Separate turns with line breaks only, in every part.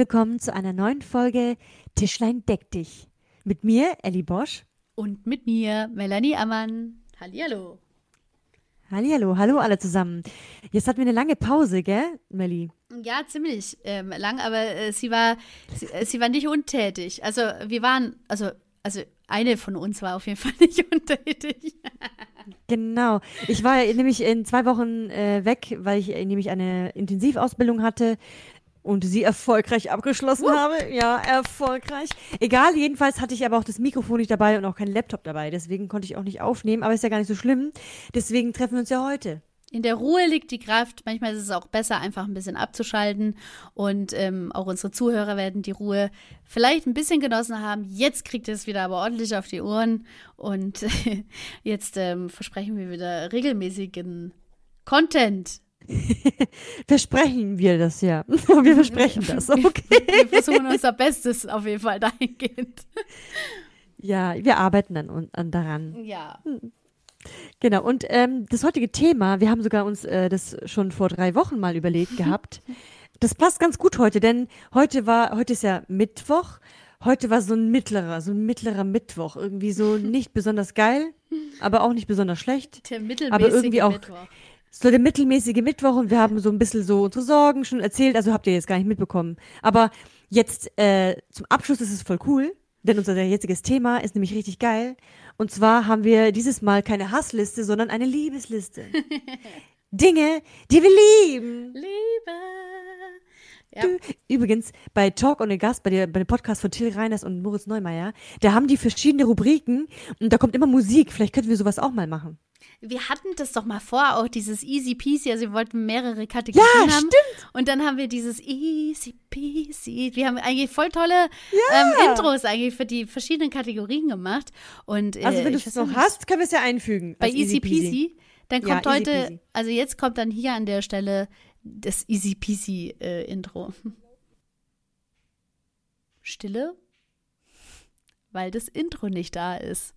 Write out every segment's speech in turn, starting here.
Willkommen zu einer neuen Folge Tischlein deck dich. Mit mir, Ellie Bosch.
Und mit mir, Melanie Ammann. Hallihallo.
Hallihallo, hallo alle zusammen. Jetzt hatten wir eine lange Pause, gell, Melli?
Ja, ziemlich ähm, lang, aber äh, sie war sie, äh, sie war nicht untätig. Also wir waren, also, also eine von uns war auf jeden Fall nicht untätig.
Genau. Ich war nämlich in zwei Wochen äh, weg, weil ich äh, nämlich eine Intensivausbildung hatte und sie erfolgreich abgeschlossen uh. habe. Ja, erfolgreich. Egal, jedenfalls hatte ich aber auch das Mikrofon nicht dabei und auch keinen Laptop dabei. Deswegen konnte ich auch nicht aufnehmen, aber ist ja gar nicht so schlimm. Deswegen treffen wir uns ja heute.
In der Ruhe liegt die Kraft. Manchmal ist es auch besser, einfach ein bisschen abzuschalten. Und ähm, auch unsere Zuhörer werden die Ruhe vielleicht ein bisschen genossen haben. Jetzt kriegt ihr es wieder aber ordentlich auf die Ohren. Und jetzt ähm, versprechen wir wieder regelmäßigen Content
Versprechen wir das ja. Wir versprechen das, okay.
Wir versuchen unser Bestes auf jeden Fall dahingehend.
Ja, wir arbeiten dann an, daran.
Ja.
Genau, und ähm, das heutige Thema, wir haben sogar uns äh, das schon vor drei Wochen mal überlegt gehabt. Das passt ganz gut heute, denn heute war, heute ist ja Mittwoch. Heute war so ein mittlerer, so ein mittlerer Mittwoch. Irgendwie so nicht besonders geil, aber auch nicht besonders schlecht.
Der mittelmäßige
aber irgendwie auch,
Mittwoch
so der mittelmäßige Mittwoch und wir haben so ein bisschen so unsere Sorgen schon erzählt, also habt ihr jetzt gar nicht mitbekommen. Aber jetzt äh, zum Abschluss ist es voll cool, denn unser jetziges Thema ist nämlich richtig geil. Und zwar haben wir dieses Mal keine Hassliste, sondern eine Liebesliste. Dinge, die wir lieben.
Liebe.
Ja. Übrigens, bei Talk und a Gast, bei, der, bei dem Podcast von Till Reiners und Moritz Neumeier, da haben die verschiedene Rubriken und da kommt immer Musik. Vielleicht könnten wir sowas auch mal machen.
Wir hatten das doch mal vor, auch dieses Easy Peasy, also wir wollten mehrere Kategorien
ja,
haben.
Stimmt.
Und dann haben wir dieses Easy Peasy. Wir haben eigentlich voll tolle ja. ähm, Intros eigentlich für die verschiedenen Kategorien gemacht. Und,
äh, also wenn du es noch hast, können wir es ja einfügen.
Bei Easy Peasy. Peasy. Dann kommt ja, heute, also jetzt kommt dann hier an der Stelle das Easy Peasy äh, Intro. Stille, weil das Intro nicht da ist.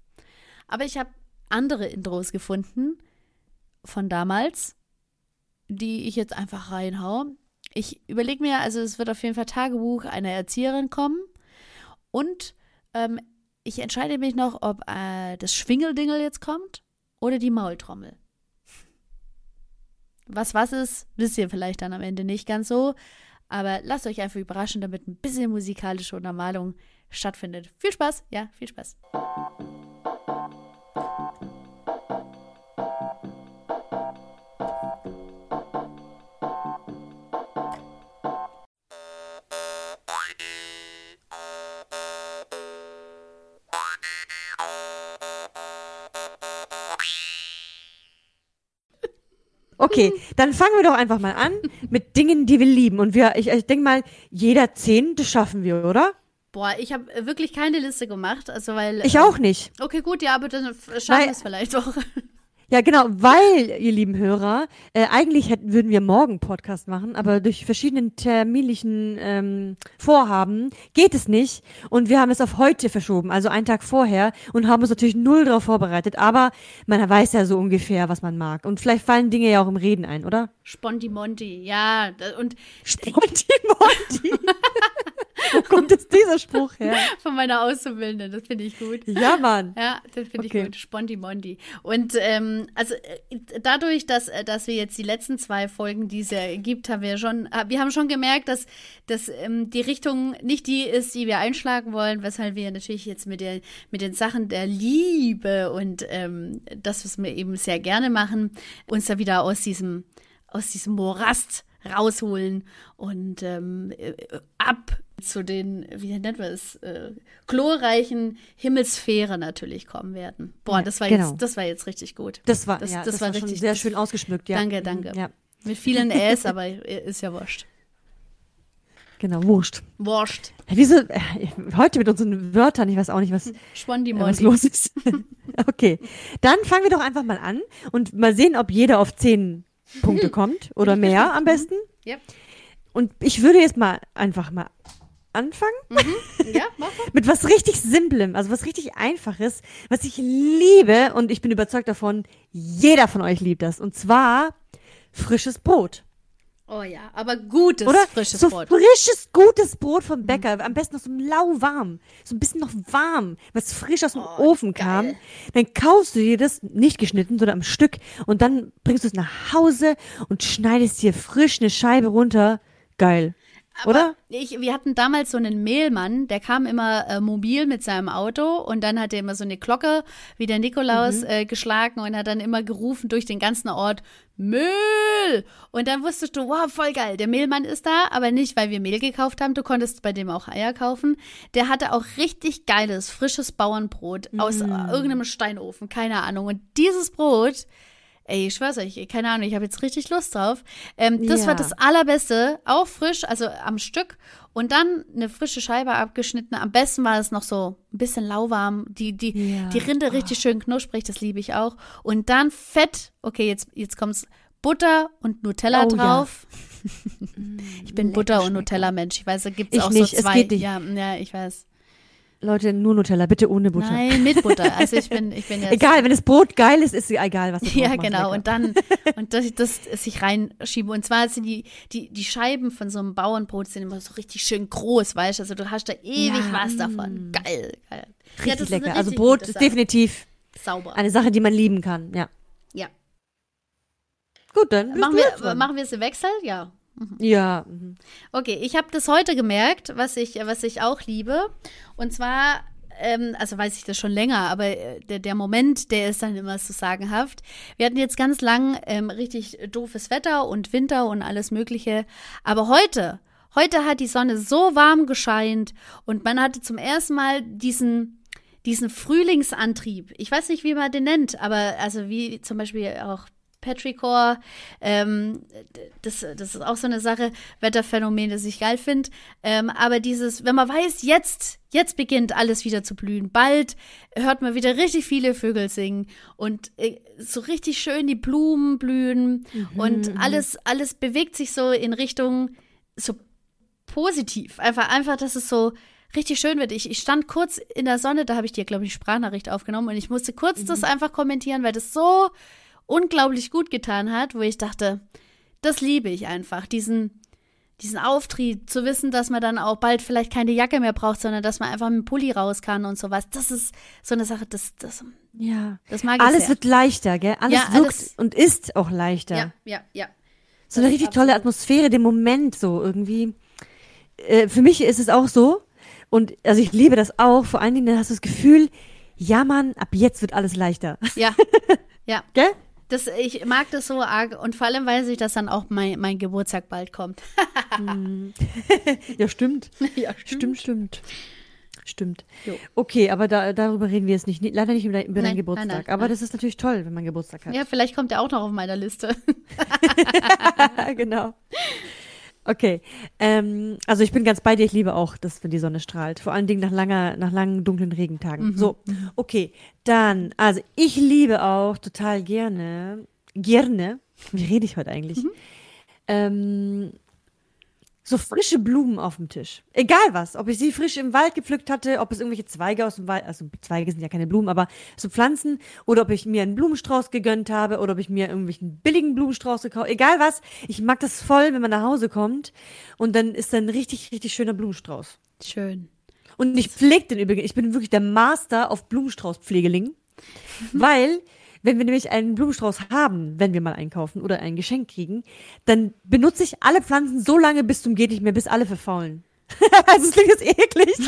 Aber ich habe andere Intros gefunden von damals, die ich jetzt einfach reinhau. Ich überlege mir, also es wird auf jeden Fall Tagebuch einer Erzieherin kommen und ähm, ich entscheide mich noch, ob äh, das Schwingeldingel jetzt kommt oder die Maultrommel. Was was ist, wisst ihr vielleicht dann am Ende nicht ganz so. Aber lasst euch einfach überraschen, damit ein bisschen musikalische Untermalung stattfindet. Viel Spaß, ja, viel Spaß.
Okay, dann fangen wir doch einfach mal an mit Dingen, die wir lieben. Und wir, ich, ich denke mal, jeder zehn, das schaffen wir, oder?
Boah, ich habe wirklich keine Liste gemacht, also weil.
Ich auch nicht.
Okay, gut, ja, aber dann schaffen wir es vielleicht doch.
Ja, genau, weil, ihr lieben Hörer, äh, eigentlich hätten, würden wir morgen Podcast machen, aber durch verschiedenen terminlichen ähm, Vorhaben geht es nicht. Und wir haben es auf heute verschoben, also einen Tag vorher, und haben uns natürlich null darauf vorbereitet. Aber man weiß ja so ungefähr, was man mag. Und vielleicht fallen Dinge ja auch im Reden ein, oder?
Spontimonti, ja. Und
Spontimonti. Wo kommt jetzt dieser Spruch her?
Von meiner Auszubildenden, das finde ich gut.
Ja, Mann.
Ja, das finde okay. ich gut. Sponti-Mondi. Und ähm, also äh, dadurch, dass, äh, dass wir jetzt die letzten zwei Folgen, die es ja gibt, haben wir schon, äh, wir haben schon gemerkt, dass, dass ähm, die Richtung nicht die ist, die wir einschlagen wollen, weshalb wir natürlich jetzt mit, der, mit den Sachen der Liebe und ähm, das, was wir eben sehr gerne machen, uns da wieder aus diesem, aus diesem Morast rausholen und ähm, ab zu den, wie nennt man es, äh, chlorreichen Himmelsphäre natürlich kommen werden. Boah, das war
genau.
jetzt, das war jetzt richtig gut.
Das war, das, ja, das, das war, war richtig sehr schön ausgeschmückt, ja.
Danke, danke. Ja. Mit vielen Äs, aber ist ja wurscht.
Genau, wurscht.
Wurscht.
Wieso, äh, heute mit unseren Wörtern, ich weiß auch nicht, was, äh, was los ist. okay, dann fangen wir doch einfach mal an und mal sehen, ob jeder auf zehn Punkte kommt oder mehr am besten.
Ja.
Und ich würde jetzt mal einfach mal anfangen?
Mhm. Ja, mach mal.
Mit was richtig Simplem, also was richtig Einfaches, was ich liebe und ich bin überzeugt davon, jeder von euch liebt das. Und zwar frisches Brot.
Oh ja, aber gutes,
Oder?
frisches
so
Brot.
frisches, gutes Brot vom Bäcker. Am besten noch so lauwarm. So ein bisschen noch warm, was frisch aus dem
Oh,
Ofen kam.
geil.
Dann kaufst du dir das, nicht geschnitten, sondern am Stück. Und dann bringst du es nach Hause und schneidest dir frisch eine Scheibe runter. Geil. Oder?
Ich, wir hatten damals so einen Mehlmann, der kam immer äh, mobil mit seinem Auto und dann hat er immer so eine Glocke wie der Nikolaus
Mhm.
äh, geschlagen und hat dann immer gerufen durch den ganzen Ort, Mehl! Und dann wusstest du, wow, voll geil, der Mehlmann ist da, aber nicht, weil wir Mehl gekauft haben, du konntest bei dem auch Eier kaufen. Der hatte auch richtig geiles, frisches Bauernbrot aus
Mm.
irgendeinem Steinofen, keine Ahnung. Und dieses Brot, Ey, ich schwör's euch, keine Ahnung, ich habe jetzt richtig Lust drauf. Ähm, das
Ja.
war das Allerbeste, auch frisch, also am Stück. Und dann eine frische Scheibe abgeschnitten. Am besten war es noch so ein bisschen lauwarm. Die, die,
Ja.
die Rinde richtig schön knusprig, das liebe ich auch. Und dann Fett, okay, jetzt, jetzt kommt's Butter und Nutella
Oh, ja.
drauf. ich bin
Lecker
Butter- und. Nutella-Mensch. Ich weiß, da gibt's
Ich
auch
nicht,
so
es
zwei.
geht nicht.
Ja, ja, ich weiß.
Leute, nur Nutella, bitte ohne Butter.
Nein, mit Butter. Also ich bin, ich bin jetzt.
Egal, wenn das Brot geil ist, ist egal, was du
Ja,
machst,
genau.
lecker.
Und dann, und dass ich das sich reinschiebe. Und zwar sind die, die, die Scheiben von so einem Bauernbrot sind immer so richtig schön groß, weißt du? Also du hast da ewig
Ja,
was davon. Geil, geil.
Richtig
ja,
lecker. Also
richtig
Brot
gute
ist
Sache.
definitiv
sauber.
eine Sache, die man lieben kann. Ja.
Ja.
Gut, dann
Machen wir, machen wir es im Wechsel? Ja.
Ja. mhm.
Okay, ich habe das heute gemerkt, was ich, was ich auch liebe. Und zwar, ähm, also weiß ich das schon länger, aber äh, der, der Moment, der ist dann immer so sagenhaft. Wir hatten jetzt ganz lang ähm, richtig doofes Wetter und Winter und alles Mögliche. Aber heute, heute hat die Sonne so warm gescheint und man hatte zum ersten Mal diesen diesen Frühlingsantrieb. Ich weiß nicht, wie man den nennt, aber also wie zum Beispiel auch Petrichor, ähm, das, das ist auch so eine Sache, Wetterphänomen, das ich geil finde. Ähm, aber dieses, wenn man weiß, jetzt, jetzt beginnt alles wieder zu blühen. Bald hört man wieder richtig viele Vögel singen und äh, so richtig schön die Blumen blühen und alles, alles bewegt sich so in Richtung so positiv. Einfach, einfach, dass es so richtig schön wird. Ich, ich stand kurz in der Sonne, da habe ich dir, glaube ich, Sprachnachricht aufgenommen und ich musste kurz das einfach kommentieren, weil das so unglaublich gut getan hat, wo ich dachte, das liebe ich einfach, diesen, diesen Auftrieb, zu wissen, dass man dann auch bald vielleicht keine Jacke mehr braucht, sondern dass man einfach mit dem Pulli raus kann und sowas. Das ist so eine Sache, das, das,
Ja.
das mag ich
Alles
sehr.
wird leichter, gell? Alles
Ja,
wirkt
alles-
und ist auch leichter.
ja, ja, ja.
So eine richtig tolle. Atmosphäre, den Moment so irgendwie. Äh, für mich ist es auch so. Und also ich liebe das auch. Vor allen Dingen dann hast du das Gefühl, ja Mann, ab jetzt wird alles leichter.
Ja, ja.
Gell?
Das, ich mag das so arg und vor allem weiß ich, dass dann auch mein, mein Geburtstag bald kommt.
Ja, stimmt.
ja,
Stimmt, stimmt. Stimmt.
Jo.
Okay, aber da, darüber reden wir jetzt nicht. Leider nicht über, dein- über
Nein,
deinen Geburtstag.
nein, nein,
aber das ist natürlich toll, wenn man Geburtstag hat.
Ja, vielleicht kommt er auch noch auf meiner Liste.
genau. Okay. Ähm, also ich bin ganz bei dir, ich liebe auch, dass wenn die Sonne strahlt. Vor allen Dingen nach langer, nach langen dunklen Regentagen. So, okay. Dann, also ich liebe auch total gerne, gerne, wie rede ich heute eigentlich? Ähm, so frische Blumen auf dem Tisch. Egal was. Ob ich sie frisch im Wald gepflückt hatte, ob es irgendwelche Zweige aus dem Wald, also Zweige sind ja keine Blumen, aber so Pflanzen, oder ob ich mir einen Blumenstrauß gegönnt habe, oder ob ich mir irgendwelchen billigen Blumenstrauß gekauft Egal was. Ich mag das voll, wenn man nach Hause kommt und dann ist da ein richtig, richtig schöner Blumenstrauß.
Schön.
Und ich pflege den übrigens. Ich bin wirklich der Master auf Blumenstraußpflegeling. Weil, wenn wir nämlich einen Blumenstrauß haben, wenn wir mal einkaufen oder ein Geschenk kriegen, dann benutze ich alle Pflanzen so lange bis zum geht nicht mehr, bis alle verfaulen. also es klingt jetzt eklig.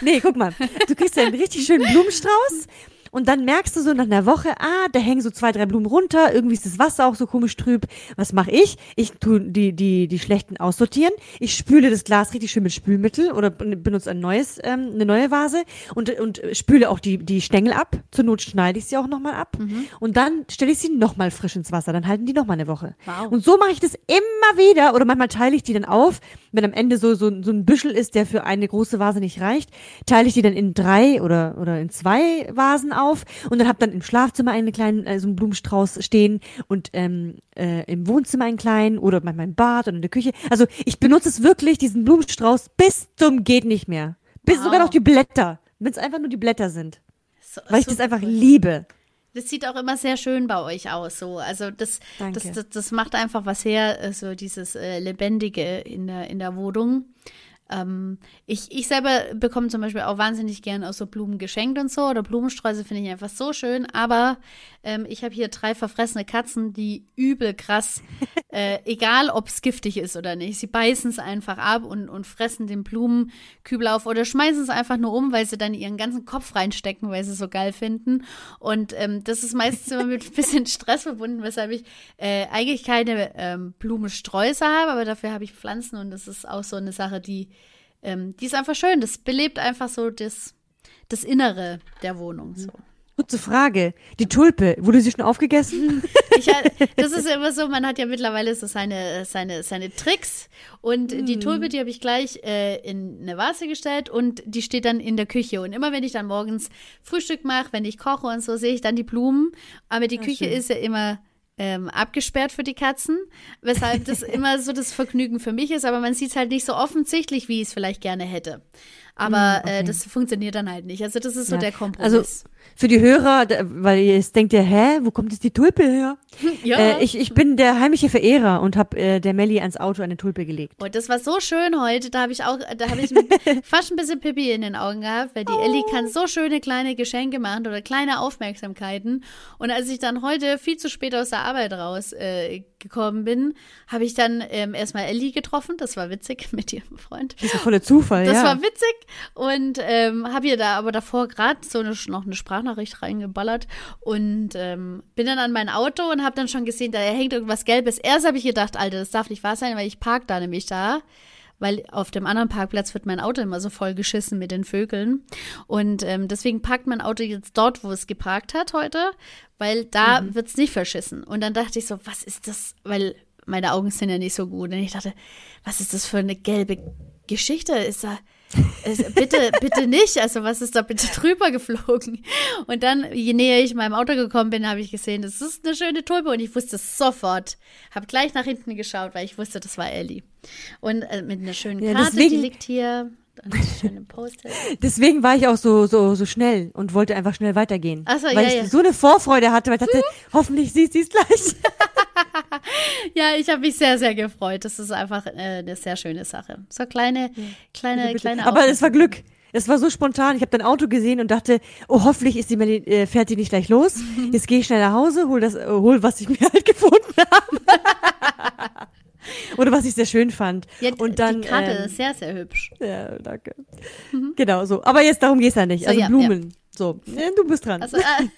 Nee, guck mal. Du kriegst ja einen richtig schönen Blumenstrauß und dann merkst du so nach einer Woche, ah, da hängen so zwei, drei Blumen runter, irgendwie ist das Wasser auch so komisch trüb. Was mache ich? Ich tue die, die, die schlechten aussortieren. Ich spüle das Glas richtig schön mit Spülmittel oder ben- benutze ein neues, ähm, eine neue Vase und, und spüle auch die, die Stängel ab. Zur Not schneide ich sie auch nochmal ab. Und dann stelle ich sie nochmal frisch ins Wasser. Dann halten die nochmal eine Woche.
Wow.
Und so mache ich das immer wieder oder manchmal teile ich die dann auf, wenn am Ende so, so, so ein Büschel ist, der für eine große Vase nicht reicht, teile ich die dann in drei oder, oder in zwei Vasen auf und dann habe dann im Schlafzimmer einen kleinen, äh, so einen Blumenstrauß stehen und ähm, äh, im Wohnzimmer einen kleinen oder manchmal im Bad oder in der Küche. Also ich benutze es wirklich, diesen Blumenstrauß, bis zum geht nicht mehr. Bis
Wow.
sogar noch die Blätter, wenn es einfach nur die Blätter sind.
So,
Weil ich
so
das einfach
cool.
liebe.
das sieht auch immer sehr schön bei euch aus. So. Also das, das, das, das, macht einfach was her, äh, so dieses äh, Lebendige in der, in der Wohnung. Ähm, ich, ich selber bekomme zum Beispiel auch wahnsinnig gern aus so Blumen geschenkt und so oder Blumensträuße finde ich einfach so schön. Aber ähm, ich habe hier drei verfressene Katzen, die übel krass, äh, egal ob es giftig ist oder nicht, sie beißen es einfach ab und, und fressen den Blumenkübel auf oder schmeißen es einfach nur um, weil sie dann ihren ganzen Kopf reinstecken, weil sie es so geil finden. Und ähm, das ist meistens immer mit ein bisschen Stress verbunden, weshalb ich äh, eigentlich keine ähm, Blumensträuße habe, aber dafür habe ich Pflanzen und das ist auch so eine Sache, die ähm, die ist einfach schön. Das belebt einfach so das, das Innere der Wohnung. So.
Kurze Frage. Die Tulpe, wurde sie schon aufgegessen?
Ich, das ist ja immer so, man hat ja mittlerweile so seine, seine, seine Tricks. Und mm. die Tulpe, die habe ich gleich äh, in eine Vase gestellt und die steht dann in der Küche. Und immer wenn ich dann morgens Frühstück mache, wenn ich koche und so, sehe ich dann die Blumen. Aber die Ach, Küche schön. ist ja immer ähm, abgesperrt für die Katzen, weshalb das immer so das Vergnügen für mich ist, aber man sieht es halt nicht so offensichtlich, wie ich es vielleicht gerne hätte. Aber mm, äh, okay. äh, das funktioniert dann halt nicht. Also das ist so ja. der Kompromiss.
Also für die Hörer, weil ihr jetzt denkt ja, hä, wo kommt jetzt die Tulpe her? Ja. Äh, ich, ich bin der heimliche Verehrer und habe äh, der Melli ans Auto eine Tulpe gelegt.
Und das war so schön heute, da habe ich auch, da habe ich fast ein bisschen Pipi in den Augen gehabt, weil die oh. Ellie kann so schöne kleine Geschenke machen oder kleine Aufmerksamkeiten. Und als ich dann heute viel zu spät aus der Arbeit raus äh, gekommen bin, habe ich dann ähm, erstmal Ellie getroffen. Das war witzig mit ihrem Freund.
Das war voller Zufall,
das
ja.
Das war witzig und ähm, habe ihr da aber davor gerade so eine, noch eine Sprachnachricht reingeballert und ähm, bin dann an mein Auto und habe dann schon gesehen, da hängt irgendwas Gelbes. Erst habe ich gedacht, Alter, das darf nicht wahr sein, weil ich park da nämlich da weil auf dem anderen Parkplatz wird mein Auto immer so voll geschissen mit den Vögeln. Und ähm, deswegen parkt mein Auto jetzt dort, wo es geparkt hat heute, weil da mhm. es nicht verschissen. Und dann dachte ich so, was ist das? Weil meine Augen sind ja nicht so gut. Und ich dachte, was ist das für eine gelbe Geschichte? Ist da bitte, bitte nicht. Also was ist da bitte drüber geflogen? Und dann, je näher ich meinem Auto gekommen bin, habe ich gesehen, das ist eine schöne Tulpe und ich wusste es sofort. Habe gleich nach hinten geschaut, weil ich wusste, das war Ellie. Und äh, mit einer schönen Karte, ja, deswegen, die liegt hier.
Deswegen war ich auch so, so, so schnell und wollte einfach schnell weitergehen.
Ach so,
weil
ja,
ich
ja.
so eine Vorfreude hatte, weil ich dachte, hoffentlich siehst du es gleich.
ja, ich habe mich sehr, sehr gefreut. Das ist einfach äh, eine sehr schöne Sache. So kleine, kleine, kleine.
Aber es war Glück. Es war so spontan. Ich habe dein Auto gesehen und dachte, oh, hoffentlich ist die Melli, äh, fährt die nicht gleich los. Jetzt gehe ich schnell nach Hause, hol das, äh, hol, was ich mir halt gefunden habe. Oder was ich sehr schön fand.
Ja, und dann, die Karte ähm, ist sehr, sehr hübsch.
Ja, danke. Mhm. Genau so. Aber jetzt darum geht's ja nicht. So, also ja, Blumen. Ja. So, du bist dran. Also, äh,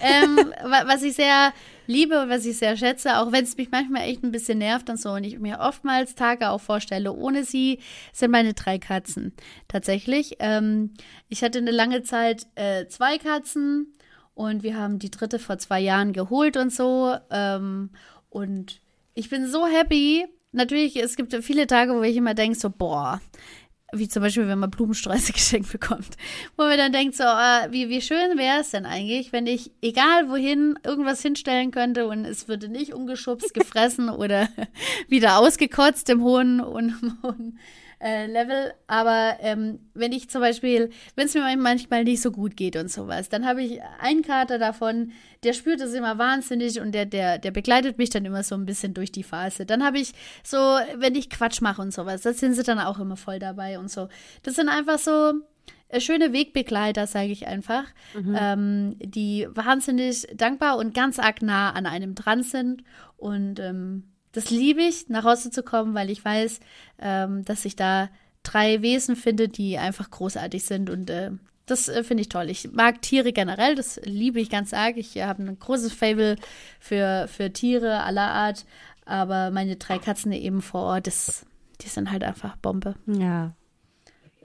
ähm, was ich sehr liebe, was ich sehr schätze, auch wenn es mich manchmal echt ein bisschen nervt und so und ich mir oftmals Tage auch vorstelle, ohne sie sind meine drei Katzen. Tatsächlich. Ähm, ich hatte eine lange Zeit äh, zwei Katzen und wir haben die dritte vor zwei Jahren geholt und so. Ähm, und ich bin so happy. Natürlich, es gibt viele Tage, wo ich immer denke, so, boah, wie zum Beispiel, wenn man Blumensträuße geschenkt bekommt, wo man dann denkt, so, äh, wie, wie schön wäre es denn eigentlich, wenn ich, egal wohin, irgendwas hinstellen könnte und es würde nicht umgeschubst, gefressen oder wieder ausgekotzt im hohen, hohen, äh, Level. Aber ähm, wenn ich zum Beispiel, wenn es mir manchmal nicht so gut geht und sowas, dann habe ich einen Kater davon, der spürt es immer wahnsinnig und der, der, der begleitet mich dann immer so ein bisschen durch die Phase. Dann habe ich so, wenn ich Quatsch mache und sowas, da sind sie dann auch immer voll dabei und so. Das sind einfach so äh, schöne Wegbegleiter, sage ich einfach, mhm. ähm, die wahnsinnig dankbar und ganz arg nah an einem dran sind und ähm, das liebe ich, nach Hause zu kommen, weil ich weiß, ähm, dass ich da drei Wesen finde, die einfach großartig sind und äh, das äh, finde ich toll. Ich mag Tiere generell, das liebe ich ganz arg. Ich habe ein großes Fable für, für Tiere aller Art, aber meine drei Katzen eben vor Ort, das, die sind halt einfach Bombe.
Ja.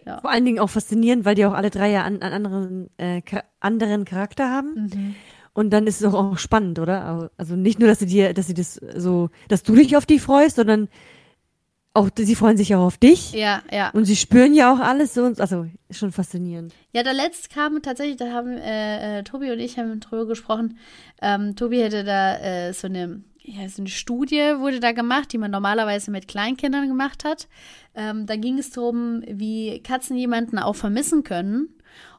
ja. Vor allen Dingen auch faszinierend, weil die auch alle drei ja einen an anderen, äh, anderen Charakter haben. Mhm. Und dann ist es auch, spannend, oder? Also nicht nur, dass sie dir, dass sie das so, dass du dich auf die freust, sondern auch sie freuen sich auch auf dich.
Ja, ja.
Und sie spüren ja auch alles so, also ist schon faszinierend.
Ja, da letzt kam tatsächlich, da haben äh, äh, Tobi und ich haben drüber gesprochen. Ähm, Tobi hätte da äh, so eine ja, so eine Studie wurde da gemacht, die man normalerweise mit Kleinkindern gemacht hat. Ähm, da ging es darum, wie Katzen jemanden auch vermissen können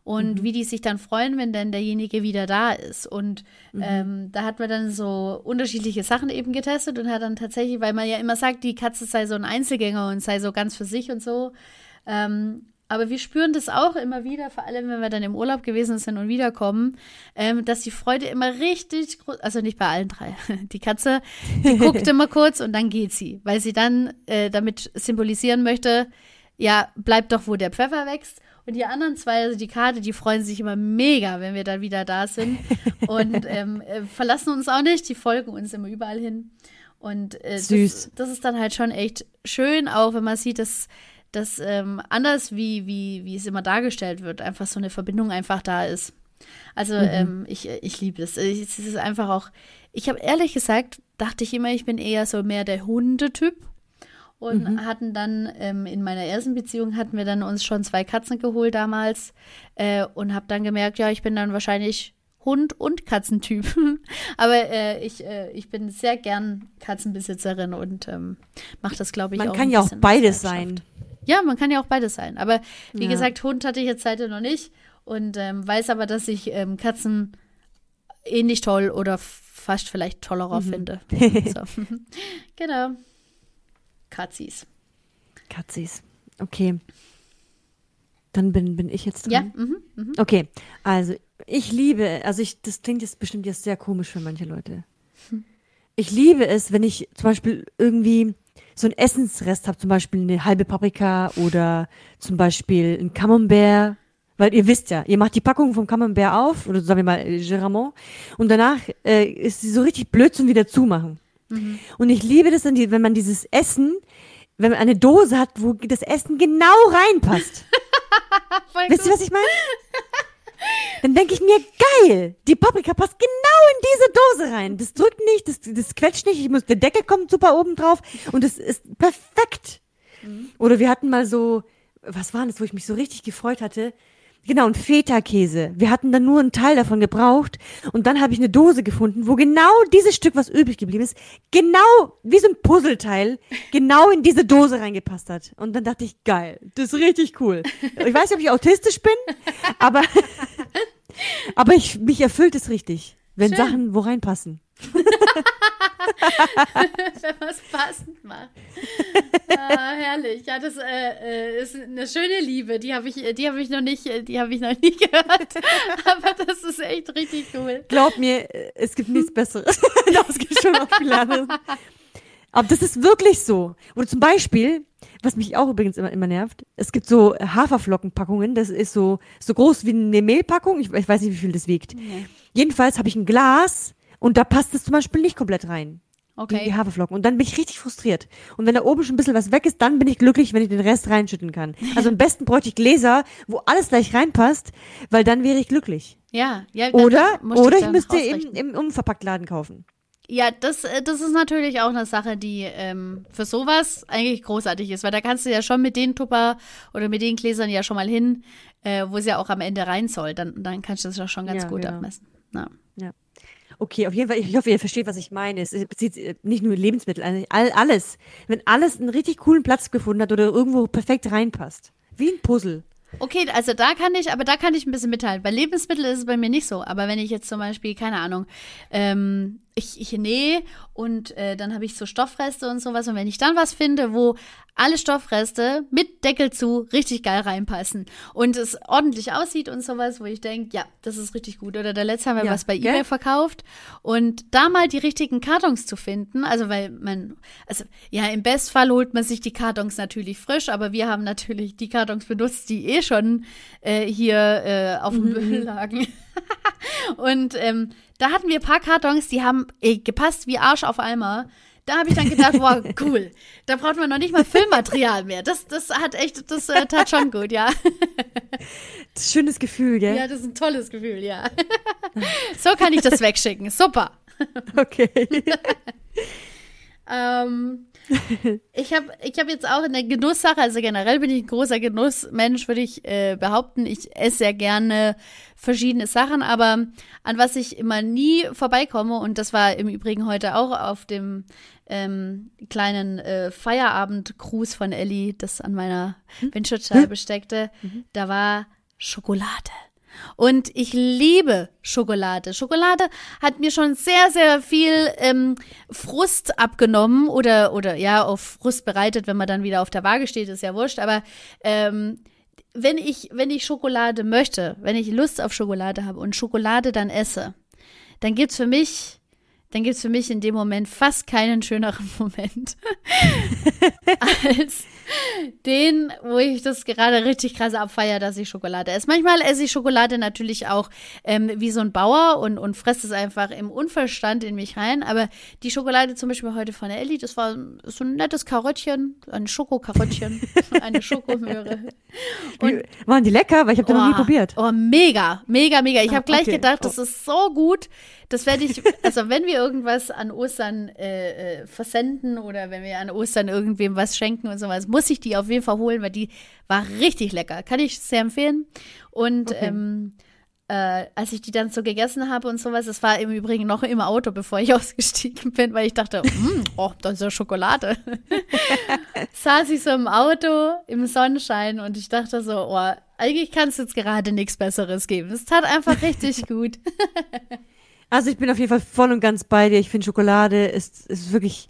und mhm. wie die sich dann freuen, wenn dann derjenige wieder da ist. Und mhm. ähm, da hat man dann so unterschiedliche Sachen eben getestet und hat dann tatsächlich, weil man ja immer sagt, die Katze sei so ein Einzelgänger und sei so ganz für sich und so. Ähm, aber wir spüren das auch immer wieder, vor allem wenn wir dann im Urlaub gewesen sind und wiederkommen, ähm, dass die Freude immer richtig groß, also nicht bei allen drei. Die Katze, die guckt immer kurz und dann geht sie, weil sie dann äh, damit symbolisieren möchte, ja, bleib doch, wo der Pfeffer wächst. Und die anderen zwei, also die Karte, die freuen sich immer mega, wenn wir dann wieder da sind. Und ähm, äh, verlassen uns auch nicht, die folgen uns immer überall hin. Und äh, Süß. Das, das, ist dann halt schon echt schön, auch wenn man sieht, dass dass ähm, anders wie, wie, wie es immer dargestellt wird, einfach so eine Verbindung einfach da ist. Also mhm. ähm, ich, ich liebe es. Es ist einfach auch, ich habe ehrlich gesagt, dachte ich immer, ich bin eher so mehr der Hundetyp. Und mhm. hatten dann ähm, in meiner ersten Beziehung hatten wir dann uns schon zwei Katzen geholt damals äh, und habe dann gemerkt, ja, ich bin dann wahrscheinlich Hund- und Katzentyp. Aber äh, ich, äh, ich bin sehr gern Katzenbesitzerin und ähm, mache das, glaube ich,
Man
auch.
Man kann ja auch beides sein.
Ja, man kann ja auch beides sein. Aber wie ja. gesagt, Hund hatte ich jetzt heute noch nicht und ähm, weiß aber, dass ich ähm, Katzen ähnlich toll oder fast vielleicht tollerer mhm. finde. So. genau. Katzis.
Katzis. Okay. Dann bin, bin ich jetzt dran.
Ja. Mhm, mh.
Okay. Also, ich liebe, also ich, das klingt jetzt bestimmt jetzt sehr komisch für manche Leute. Hm. Ich liebe es, wenn ich zum Beispiel irgendwie so ein Essensrest habe, zum Beispiel eine halbe Paprika oder zum Beispiel ein Camembert, weil ihr wisst ja, ihr macht die Packung vom Camembert auf, oder sagen wir mal Geramont, und danach äh, ist sie so richtig blöd zum wieder zumachen. Mhm. Und ich liebe das, wenn man dieses Essen, wenn man eine Dose hat, wo das Essen genau reinpasst. Wisst ihr, was ich meine? Dann denke ich mir, geil, die Paprika passt genau in diese Dose rein. Das drückt nicht, das, das quetscht nicht, ich muss, der Deckel kommt super oben drauf und es ist perfekt. Mhm. Oder wir hatten mal so, was war das, wo ich mich so richtig gefreut hatte? Genau, ein Feta-Käse. Wir hatten dann nur einen Teil davon gebraucht und dann habe ich eine Dose gefunden, wo genau dieses Stück, was übrig geblieben ist, genau wie so ein Puzzleteil, genau in diese Dose reingepasst hat. Und dann dachte ich, geil, das ist richtig cool. Ich weiß nicht, ob ich autistisch bin, aber, aber ich, mich erfüllt es richtig, wenn Schön. Sachen wo reinpassen.
Wenn man es passend macht. Ah, herrlich. Ja, das äh, äh, ist eine schöne Liebe. Die habe ich, die habe ich noch nicht, die habe ich noch nie gehört. Aber das ist echt richtig cool.
Glaub mir, es gibt nichts Besseres. das gibt schon noch viel anderes. Aber das ist wirklich so. Oder zum Beispiel, was mich auch übrigens immer, immer nervt, es gibt so Haferflockenpackungen, das ist so, so groß wie eine Mehlpackung. Ich, ich weiß nicht, wie viel das wiegt. Nee. Jedenfalls habe ich ein Glas und da passt es zum Beispiel nicht komplett rein. Okay. Die Haferflocken. Und dann bin ich richtig frustriert. Und wenn da oben schon ein bisschen was weg ist, dann bin ich glücklich, wenn ich den Rest reinschütten kann. Also am besten bräuchte ich Gläser, wo alles gleich reinpasst, weil dann wäre ich glücklich.
Ja, ja.
Oder, oder ich müsste im, im Unverpacktladen kaufen.
Ja, das, äh, das ist natürlich auch eine Sache, die ähm, für sowas eigentlich großartig ist, weil da kannst du ja schon mit den Tupper oder mit den Gläsern ja schon mal hin, äh, wo es ja auch am Ende rein soll. Dann, dann kannst du das ja schon ganz ja, gut genau. abmessen. Ja.
ja. Okay, auf jeden Fall, ich hoffe, ihr versteht, was ich meine. Es bezieht äh, nicht nur Lebensmittel, all, alles. Wenn alles einen richtig coolen Platz gefunden hat oder irgendwo perfekt reinpasst. Wie ein Puzzle.
Okay, also da kann ich, aber da kann ich ein bisschen mitteilen. Bei Lebensmitteln ist es bei mir nicht so. Aber wenn ich jetzt zum Beispiel, keine Ahnung, ähm, ich, ich nähe und äh, dann habe ich so Stoffreste und sowas. Und wenn ich dann was finde, wo alle Stoffreste mit Deckel zu richtig geil reinpassen und es ordentlich aussieht und sowas, wo ich denke, ja, das ist richtig gut. Oder der letzte haben wir ja, was bei gell? eBay verkauft und da mal die richtigen Kartons zu finden, also weil man, also ja, im Bestfall holt man sich die Kartons natürlich frisch, aber wir haben natürlich die Kartons benutzt, die eh schon äh, hier äh, auf dem mhm. Müll lagen. und ähm, da hatten wir ein paar Kartons, die haben ey, gepasst wie Arsch auf Eimer. Da habe ich dann gedacht, wow, cool. Da braucht man noch nicht mal Filmmaterial mehr. Das, das hat echt, das äh, tat schon gut, ja.
Das ist ein schönes Gefühl, gell?
Ja, das ist ein tolles Gefühl, ja. So kann ich das wegschicken. Super.
Okay.
ähm, ich habe ich hab jetzt auch in der Genusssache, also generell bin ich ein großer Genussmensch, würde ich äh, behaupten. Ich esse sehr gerne verschiedene Sachen, aber an was ich immer nie vorbeikomme, und das war im Übrigen heute auch auf dem ähm, kleinen äh, Feierabend-Cruise von Ellie, das an meiner hm? Windschutzscheibe hm? steckte, mhm. da war Schokolade. Und ich liebe Schokolade. Schokolade hat mir schon sehr, sehr viel ähm, Frust abgenommen oder, oder ja, auf Frust bereitet, wenn man dann wieder auf der Waage steht, ist ja wurscht. Aber ähm, wenn ich, wenn ich Schokolade möchte, wenn ich Lust auf Schokolade habe und Schokolade dann esse, dann gibt's für mich dann gibt es für mich in dem Moment fast keinen schöneren Moment als den, wo ich das gerade richtig krass abfeiere, dass ich Schokolade esse. Manchmal esse ich Schokolade natürlich auch ähm, wie so ein Bauer und, und fresse es einfach im Unverstand in mich rein. Aber die Schokolade zum Beispiel heute von der Ellie, das war so ein nettes Karottchen, ein Schokokarottchen, eine Schokomöhre.
Und, Waren die lecker? Weil ich habe die oh, noch nie probiert.
Oh, mega, mega, mega. Ich habe gleich okay. gedacht, das oh. ist so gut. Das werde ich, also wenn wir irgendwas an Ostern äh, äh, versenden oder wenn wir an Ostern irgendwem was schenken und sowas, muss ich die auf jeden Fall holen, weil die war richtig lecker. Kann ich sehr empfehlen. Und okay. ähm, äh, als ich die dann so gegessen habe und sowas, das war im Übrigen noch im Auto, bevor ich ausgestiegen bin, weil ich dachte, mm, oh, das ist ja Schokolade. Saß ich so im Auto im Sonnenschein und ich dachte so, oh, eigentlich kann es jetzt gerade nichts Besseres geben. Es tat einfach richtig gut.
Also ich bin auf jeden Fall voll und ganz bei dir. Ich finde Schokolade ist, ist wirklich,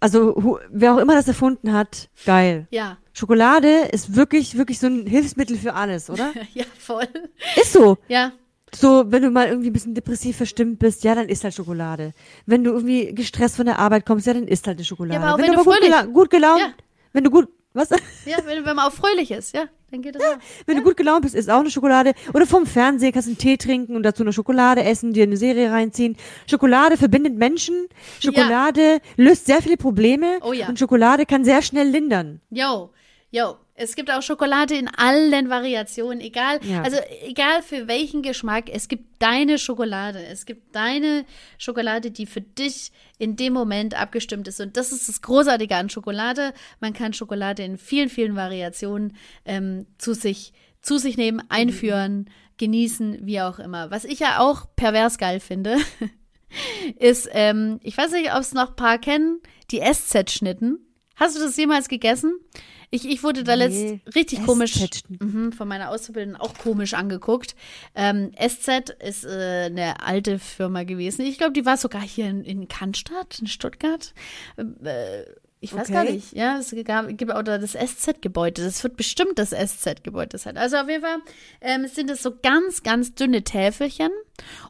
also wer auch immer das erfunden hat, geil.
Ja.
Schokolade ist wirklich, wirklich so ein Hilfsmittel für alles, oder?
ja, voll.
Ist so.
Ja.
So, wenn du mal irgendwie ein bisschen depressiv verstimmt bist, ja, dann isst halt Schokolade. Wenn du irgendwie gestresst von der Arbeit kommst, ja, dann isst halt eine Schokolade. Ja, aber auch wenn, wenn du, aber gut, gela gut gelaunt, ja. wenn du gut, was?
Ja, wenn, wenn man auch fröhlich ist, ja. Dann geht das ja, auch.
Wenn ja. du gut gelaunt bist, isst auch eine Schokolade. Oder vom Fernsehen kannst du einen Tee trinken und dazu eine Schokolade essen, dir eine Serie reinziehen. Schokolade verbindet Menschen. Schokolade ja. löst sehr viele Probleme. Oh ja. Und Schokolade kann sehr schnell lindern.
Jo, jo. Es gibt auch Schokolade in allen Variationen, egal, ja. also egal für welchen Geschmack, es gibt deine Schokolade. Es gibt deine Schokolade, die für dich in dem Moment abgestimmt ist. Und das ist das Großartige an Schokolade. Man kann Schokolade in vielen, vielen Variationen ähm, zu sich zu sich nehmen, einführen, mhm. genießen, wie auch immer. Was ich ja auch pervers geil finde, ist, ähm, ich weiß nicht, ob es noch ein paar kennen, die SZ-Schnitten. Hast du das jemals gegessen? Ich, ich wurde da nee, letzt richtig komisch mh, von meiner Auszubildenden auch komisch angeguckt. Ähm, SZ ist äh, eine alte Firma gewesen. Ich glaube, die war sogar hier in, in Cannstatt, in Stuttgart. Äh, ich weiß okay. gar nicht. Ja, es gibt auch das SZ-Gebäude. Das wird bestimmt das SZ-Gebäude sein. Also auf jeden Fall ähm, sind es so ganz, ganz dünne Täfelchen.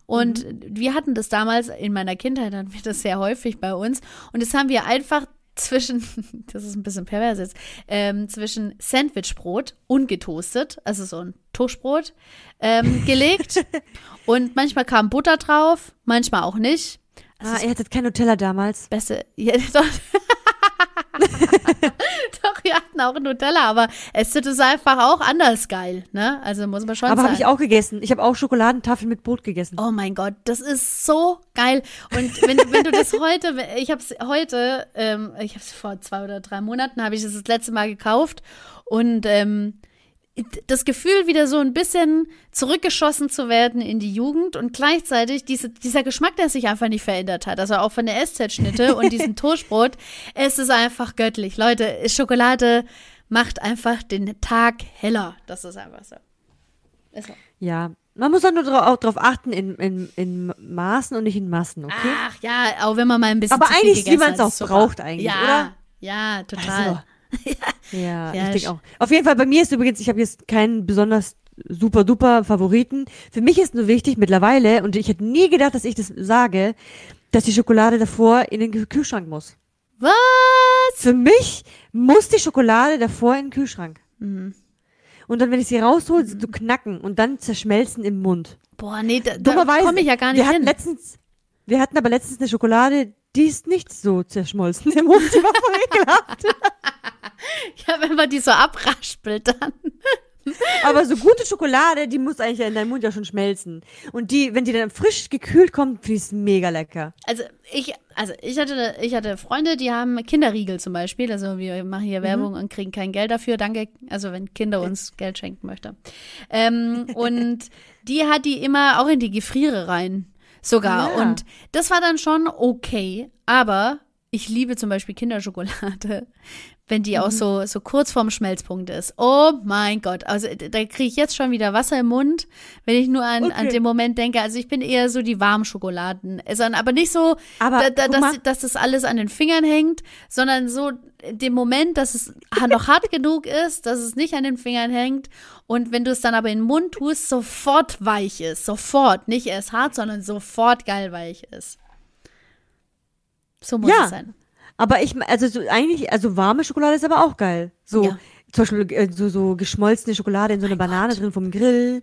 Und mhm. wir hatten das damals in meiner Kindheit, hatten wir das sehr häufig bei uns. Und das haben wir einfach zwischen, das ist ein bisschen pervers jetzt, ähm, zwischen Sandwichbrot ungetoastet, also so ein Toastbrot, ähm, gelegt. und manchmal kam Butter drauf, manchmal auch nicht.
Also ah, ihr hattet kein Nutella damals.
Beste, ja, wir hatten auch Nutella, aber es ist einfach auch anders geil, ne? Also muss man schon
aber
sagen.
Aber habe ich auch gegessen. Ich habe auch Schokoladentafeln mit Brot gegessen.
Oh mein Gott, das ist so geil. Und wenn, wenn du das heute, ich habe es heute, ähm, ich habe es vor zwei oder drei Monaten, habe ich es das letzte Mal gekauft und ähm, das Gefühl, wieder so ein bisschen zurückgeschossen zu werden in die Jugend und gleichzeitig diese, dieser Geschmack, der sich einfach nicht verändert hat. Also auch von der SZ-Schnitte und diesem Toastbrot. Es ist einfach göttlich. Leute, Schokolade macht einfach den Tag heller. Das ist einfach so.
Ist so. Ja, man muss auch nur darauf drauf achten, in, in, in Maßen und nicht in Massen, okay?
Ach ja, auch wenn man mal ein bisschen
Aber eigentlich, wie man es auch braucht eigentlich,
ja,
oder?
Ja, total. Also,
ja, ja, ich denke auch. Auf jeden Fall, bei mir ist übrigens, ich habe jetzt keinen besonders super duper Favoriten. Für mich ist nur wichtig mittlerweile, und ich hätte nie gedacht, dass ich das sage, dass die Schokolade davor in den Kühlschrank muss.
Was?
Für mich muss die Schokolade davor in den Kühlschrank. Mhm. Und dann, wenn ich sie raushole, mhm. so knacken und dann zerschmelzen im Mund.
Boah, nee, da, da komme ich ja gar nicht
wir hatten hin. Letztens, wir hatten aber letztens eine Schokolade, die ist nicht so zerschmolzen im Mund, die war voll ekelhaft.
ja, wenn man die so abraspelt dann.
Aber so gute Schokolade, die muss eigentlich in deinem Mund ja schon schmelzen. Und die, wenn die dann frisch gekühlt kommt, ich es mega lecker.
Also ich, Also ich hatte, ich hatte Freunde, die haben Kinderriegel zum Beispiel. Also wir machen hier Werbung und kriegen kein Geld dafür. Danke. Also wenn Kinder uns Geld schenken möchten. Ähm, und die hat die immer auch in die Gefriere rein. Sogar.
Ja.
Und das war dann schon okay. Aber ich liebe zum Beispiel Kinderschokolade, wenn die auch so, so kurz vorm Schmelzpunkt ist. Oh mein Gott. Also da kriege ich jetzt schon wieder Wasser im Mund, wenn ich nur an, an
Okay.
den Moment denke. Also ich bin eher so die warmen Schokoladen. Sondern aber nicht so,
Aber
da, da, dass, dass das alles an den Fingern hängt, sondern so dem Moment, dass es noch hart genug ist, dass es nicht an den Fingern hängt. Und wenn du es dann aber in den Mund tust, sofort weich ist. Sofort. Nicht erst hart, sondern sofort geil weich ist. So muss
Ja.
es sein.
Aber ich, also so, eigentlich, also warme Schokolade ist aber auch geil. So,
Ja.
zum Beispiel äh, so, so geschmolzene Schokolade in so eine Banane drin vom Grill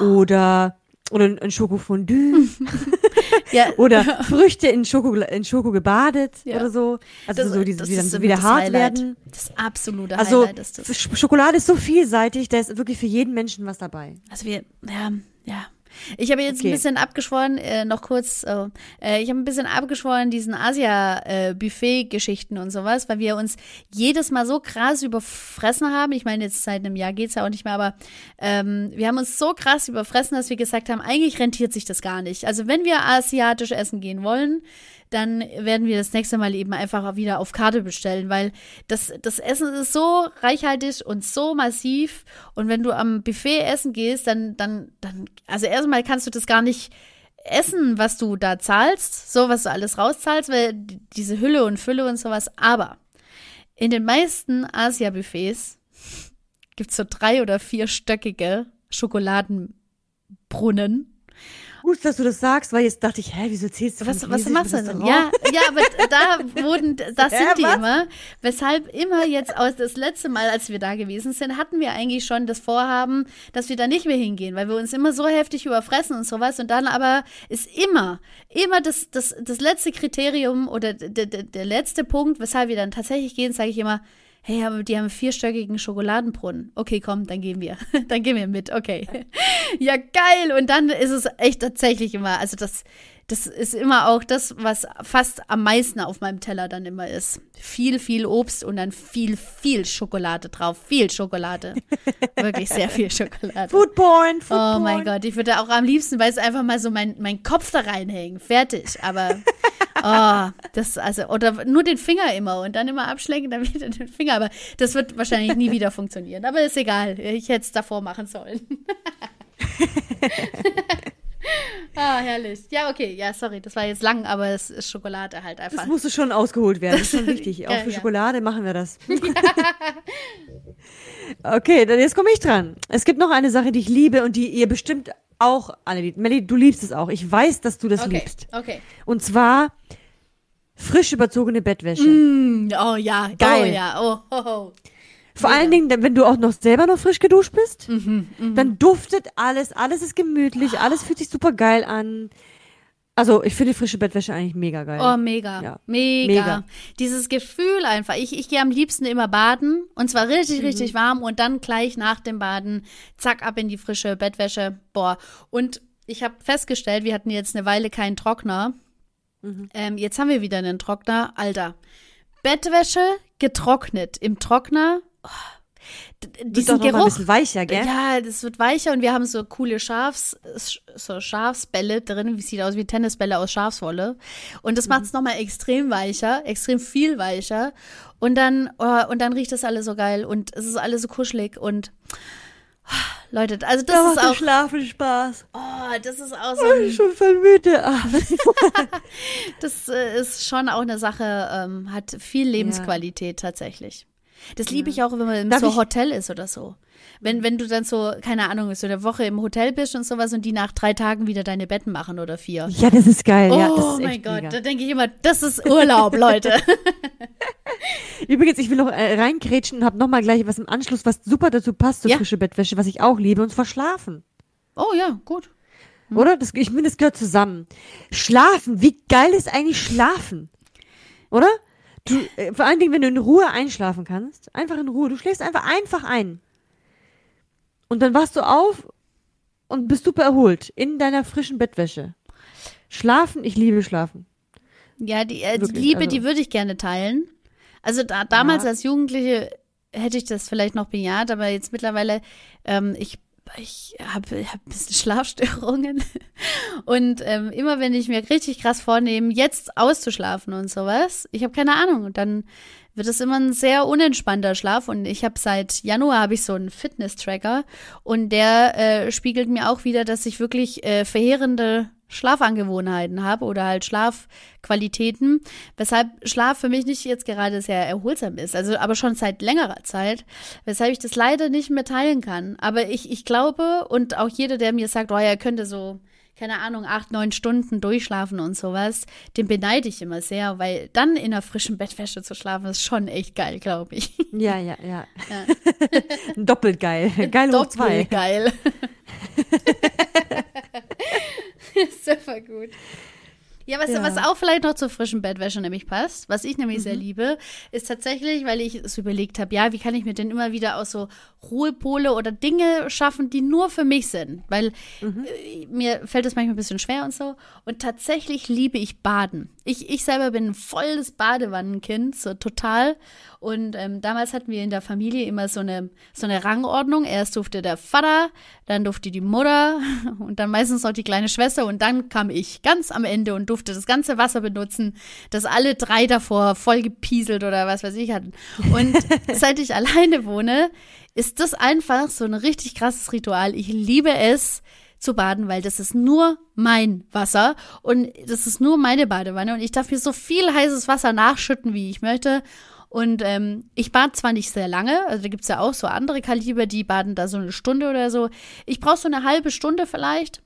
oder oder ein Schokofondue
Ja,
oder Früchte in Schoko in Schoko gebadet
Ja.
oder so. Also
das,
so die,
das
die dann wieder hart
Highlight.
werden.
Das absolute
Also
Highlight ist das.
Sch- Schokolade ist so vielseitig, da ist wirklich für jeden Menschen was dabei.
Also wir, ja, ja. Ich habe jetzt
Okay.
ein bisschen abgeschworen, äh, noch kurz, oh, äh, ich habe ein bisschen abgeschworen diesen Asia-Buffet-Geschichten und sowas, weil wir uns jedes Mal so krass überfressen haben. Ich meine, jetzt seit einem Jahr geht's ja auch nicht mehr, aber ähm, wir haben uns so krass überfressen, dass wir gesagt haben, eigentlich rentiert sich das gar nicht. Also wenn wir asiatisch essen gehen wollen, dann werden wir das nächste Mal eben einfach wieder auf Karte bestellen, weil das, das Essen ist so reichhaltig und so massiv. Und wenn du am Buffet essen gehst, dann, dann, dann, also erstmal kannst du das gar nicht essen, was du da zahlst, so was du alles rauszahlst, weil die- diese Hülle und Fülle und sowas. Aber in den meisten Asia-Buffets gibt's so drei- oder vierstöckige Schokoladenbrunnen.
Gut, dass du das sagst, weil jetzt dachte ich, hä, wieso zählst du
Was, was machst du denn? Ja, ja, aber da wurden, das sind die immer. Weshalb immer jetzt aus das letzte Mal, als wir da gewesen sind, hatten wir eigentlich schon das Vorhaben, dass wir da nicht mehr hingehen, weil wir uns immer so heftig überfressen und sowas. Und dann aber ist immer, immer das, das, das letzte Kriterium oder der, der, der letzte Punkt, weshalb wir dann tatsächlich gehen, sage ich immer, Hey, aber die haben vierstöckigen Schokoladenbrunnen. Okay, komm, dann gehen wir. dann gehen wir mit, okay. ja, geil. Und dann ist es echt tatsächlich immer, also das, das ist immer auch das, was fast am meisten auf meinem Teller dann immer ist. Viel, viel Obst und dann viel, viel Schokolade drauf. Viel Schokolade. Wirklich sehr viel Schokolade.
Foodporn, Foodporn.
Oh mein Gott, ich würde auch am liebsten, weil es einfach mal so mein, mein Kopf da reinhängen. Fertig. Aber oh, das, also, oder nur den Finger immer und dann immer abschlenken, dann wieder den Finger. Aber das wird wahrscheinlich nie wieder funktionieren. Aber ist egal. Ich hätte es davor machen sollen. ah, herrlich. Ja, okay. Ja, sorry, das war jetzt lang, aber es ist Schokolade halt einfach.
Das musste schon ausgeholt werden. Das ist schon wichtig.
Ja,
Auch für
ja.
Schokolade machen wir das. okay, dann jetzt komme ich dran. Es gibt noch eine Sache, die ich liebe und die ihr bestimmt auch alle liebt. Melly, du liebst es auch. Ich weiß, dass du das
okay,
liebst.
okay.
Und zwar frisch überzogene Bettwäsche.
Mm, Oh ja,
Geil.
Oh ja, oh, oh, oh.
Vor allen Dingen, wenn du auch noch selber noch frisch geduscht bist,
Mhm,
dann duftet alles, alles ist gemütlich, alles fühlt sich super geil an. Also, ich finde frische Bettwäsche eigentlich mega geil.
Oh, mega.
Ja.
Mega.
Mega.
Dieses Gefühl einfach. Ich, ich gehe am liebsten immer baden und zwar richtig,
Mhm.
richtig warm und dann gleich nach dem Baden, zack, ab in die frische Bettwäsche. Boah. Und ich habe festgestellt, wir hatten jetzt eine Weile keinen Trockner.
Mhm.
Ähm, jetzt haben wir wieder einen Trockner. Alter. Bettwäsche getrocknet im Trockner. Oh, diesen
mal ein
Geruch.
bisschen weicher, gell?
Ja, das wird weicher und wir haben so coole Schafs, so Schafsbälle drin, wie sieht aus wie Tennisbälle aus Schafswolle. Und das macht es nochmal extrem weicher, extrem viel weicher. Und dann, oh, und dann riecht das alles so geil und es ist alles so kuschelig und Leute, also das
Da
ist auch,
Schlafen Spaß.
oh, das ist auch so,
Ich bin
ein,
schon voll müde. Ah.
das äh, ist schon auch eine Sache, ähm, hat viel Lebensqualität tatsächlich. Das liebe ich auch, wenn man im
Darf
so
ich-
Hotel ist oder so. Wenn, wenn du dann so, keine Ahnung, so eine Woche im Hotel bist und sowas und die nach drei Tagen wieder deine Betten machen oder vier.
Ja, das ist geil. ja,
oh
ist
mein Gott,
Mega.
da denke ich immer, das ist Urlaub, Leute.
Übrigens, ich will noch äh, reingrätschen und habe nochmal gleich was im Anschluss, was super dazu passt, zur
Ja.
frische Bettwäsche, was ich auch liebe, und zwar Schlafen.
Oh ja, gut.
Oder? Das, ich finde, das gehört zusammen. Schlafen, wie geil ist eigentlich Schlafen? Oder? Du, äh, vor allen Dingen, wenn du in Ruhe einschlafen kannst. Einfach in Ruhe. Du schläfst einfach einfach ein. Und dann wachst du auf und bist super erholt in deiner frischen Bettwäsche. Schlafen, ich liebe Schlafen.
Ja, die, äh, die
Wirklich,
Liebe,
also-
die würde ich gerne teilen. Also da, damals
Ja.
als Jugendliche hätte ich das vielleicht noch bejaht, aber jetzt mittlerweile, ähm, ich, ich habe hab ein bisschen Schlafstörungen. Und ähm, immer wenn ich mir richtig krass vornehme, jetzt auszuschlafen und sowas, ich habe keine Ahnung, dann wird es immer ein sehr unentspannter Schlaf. Und ich habe seit Januar habe ich so einen Fitness-Tracker und der äh, spiegelt mir auch wieder, dass ich wirklich äh, verheerende Schlafangewohnheiten habe oder halt Schlafqualitäten, weshalb Schlaf für mich nicht jetzt gerade sehr erholsam ist, also aber schon seit längerer Zeit, weshalb ich das leider nicht mehr teilen kann. Aber ich, ich glaube und auch jeder, der mir sagt, oh, er könnte so keine Ahnung, acht, neun Stunden durchschlafen und sowas, den beneide ich immer sehr, weil dann in einer frischen Bettwäsche zu schlafen, ist schon echt geil, glaube ich.
Ja, ja, ja. Doppelt geil. Geil hoch zwei.
Doppelt geil. Super gut. Ja, was,
Ja.
was auch vielleicht noch zur frischen Bettwäsche nämlich passt, was ich nämlich
Mhm.
sehr liebe, ist tatsächlich, weil ich es überlegt habe, ja, wie kann ich mir denn immer wieder aus so Ruhepole oder Dinge schaffen, die nur für mich sind? Weil
Mhm.
äh, mir fällt es manchmal ein bisschen schwer und so. Und tatsächlich liebe ich Baden. Ich, ich selber bin ein volles Badewannenkind, so total. Und ähm, damals hatten wir in der Familie immer so eine, so eine Rangordnung. Erst durfte der Vater, dann durfte die Mutter und dann meistens noch die kleine Schwester und dann kam ich ganz am Ende und durfte das ganze Wasser benutzen, das alle drei davor voll gepieselt oder was weiß ich hatten. Und seit ich alleine wohne, ist das einfach so ein richtig krasses Ritual. Ich liebe es, zu baden, weil das ist nur mein Wasser und das ist nur meine Badewanne und ich darf mir so viel heißes Wasser nachschütten, wie ich möchte. Und ähm, ich bade zwar nicht sehr lange, also da gibt's ja auch so andere Kaliber, die baden da so eine Stunde oder so. Ich brauche so eine halbe Stunde vielleicht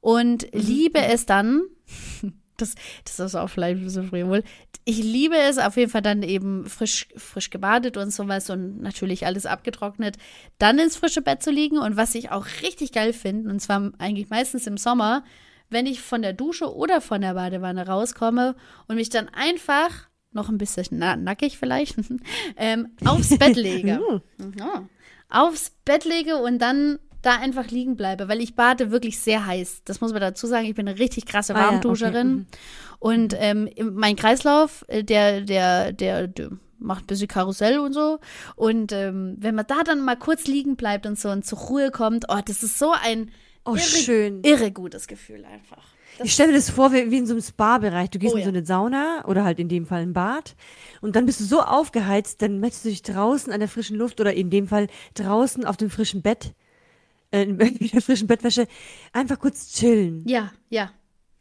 und liebe es dann, das, das ist auch vielleicht ein bisschen frivol, ich liebe es auf jeden Fall dann eben frisch, frisch gebadet und sowas und natürlich alles abgetrocknet, dann ins frische Bett zu liegen und was ich auch richtig geil finde, und zwar eigentlich meistens im Sommer, wenn ich von der Dusche oder von der Badewanne rauskomme und mich dann einfach noch ein bisschen na nackig vielleicht ähm, aufs Bett lege. Ja. Aufs Bett lege und dann da einfach liegen bleibe, weil ich bade wirklich sehr heiß. Das muss man dazu sagen. Ich bin eine richtig krasse
Ah ja, okay,
Warmduscherin.
mhm.
Und ähm, mein Kreislauf, äh, der, der, der, der macht ein bisschen Karussell und so. Und ähm, wenn man da dann mal kurz liegen bleibt und so und zur Ruhe kommt, oh, das ist so ein
Oh,
irre,
schön.
irre gutes Gefühl einfach. Das
Ich stelle mir das vor, wie, wie in so einem Spa-Bereich. Du gehst
Oh
in so eine Sauna oder halt in dem Fall ein Bad und dann bist du so aufgeheizt, dann möchtest du dich draußen an der frischen Luft oder in dem Fall draußen auf dem frischen Bett, äh, in der frischen Bettwäsche, einfach kurz chillen.
ja, ja.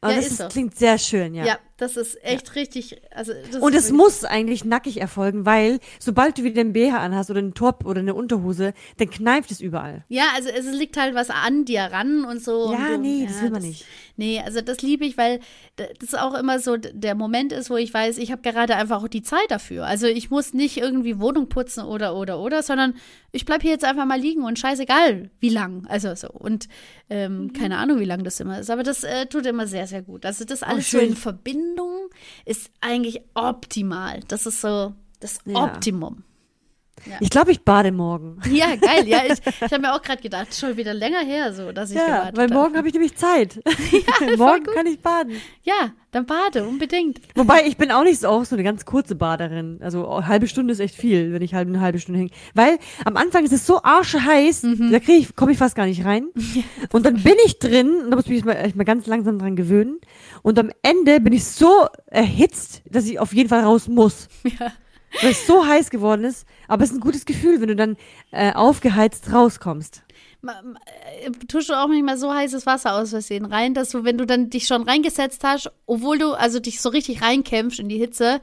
Aber
ja,
das
ist
ist, klingt sehr schön, ja.
Ja, das ist echt richtig. Also, das
Und es muss eigentlich nackig erfolgen, weil sobald du wieder einen BH anhast oder einen Top oder eine Unterhose, dann kneift es überall.
Ja, also es liegt halt was an dir ran und so.
Ja,
und
nee, das will man nicht.
Nee, also das liebe ich, weil das auch immer so der Moment ist, wo ich weiß, ich habe gerade einfach auch die Zeit dafür. Also ich muss nicht irgendwie Wohnung putzen oder oder oder, sondern ich bleib hier jetzt einfach mal liegen und scheißegal, wie lang. Also so. Und ähm,
Mhm.
keine Ahnung, wie lang das immer ist. Aber das äh, tut immer sehr, sehr gut. Also das alles so
Oh, schön.
in Verbindung ist eigentlich optimal. Das ist so das
Ja.
Optimum.
Ich glaube, ich bade morgen.
Ja, geil. Ja, ich, ich habe mir auch gerade gedacht, schon wieder länger her, so, dass ich
Ja,
gewartet
weil morgen habe ich nämlich Zeit. morgen kann ich baden.
Ja, dann bade, unbedingt.
Wobei, ich bin auch nicht so, auch so eine ganz kurze Baderin. Also eine halbe Stunde ist echt viel, wenn ich halb eine halbe Stunde hänge. Weil am Anfang ist es so arscheheiß,
Mhm.
da krieg ich, komme ich fast gar nicht rein. Und dann bin ich drin, und da muss ich mich mal, echt mal ganz langsam dran gewöhnen. Und am Ende bin ich so erhitzt, dass ich auf jeden Fall raus muss.
Ja.
Weil es so heiß geworden ist. Aber es ist ein gutes Gefühl, wenn du dann äh, aufgeheizt rauskommst.
Äh, Tust du auch manchmal so heißes Wasser aus Versehen rein, dass du, wenn du dann dich schon reingesetzt hast, obwohl du also dich so richtig reinkämpfst in die Hitze,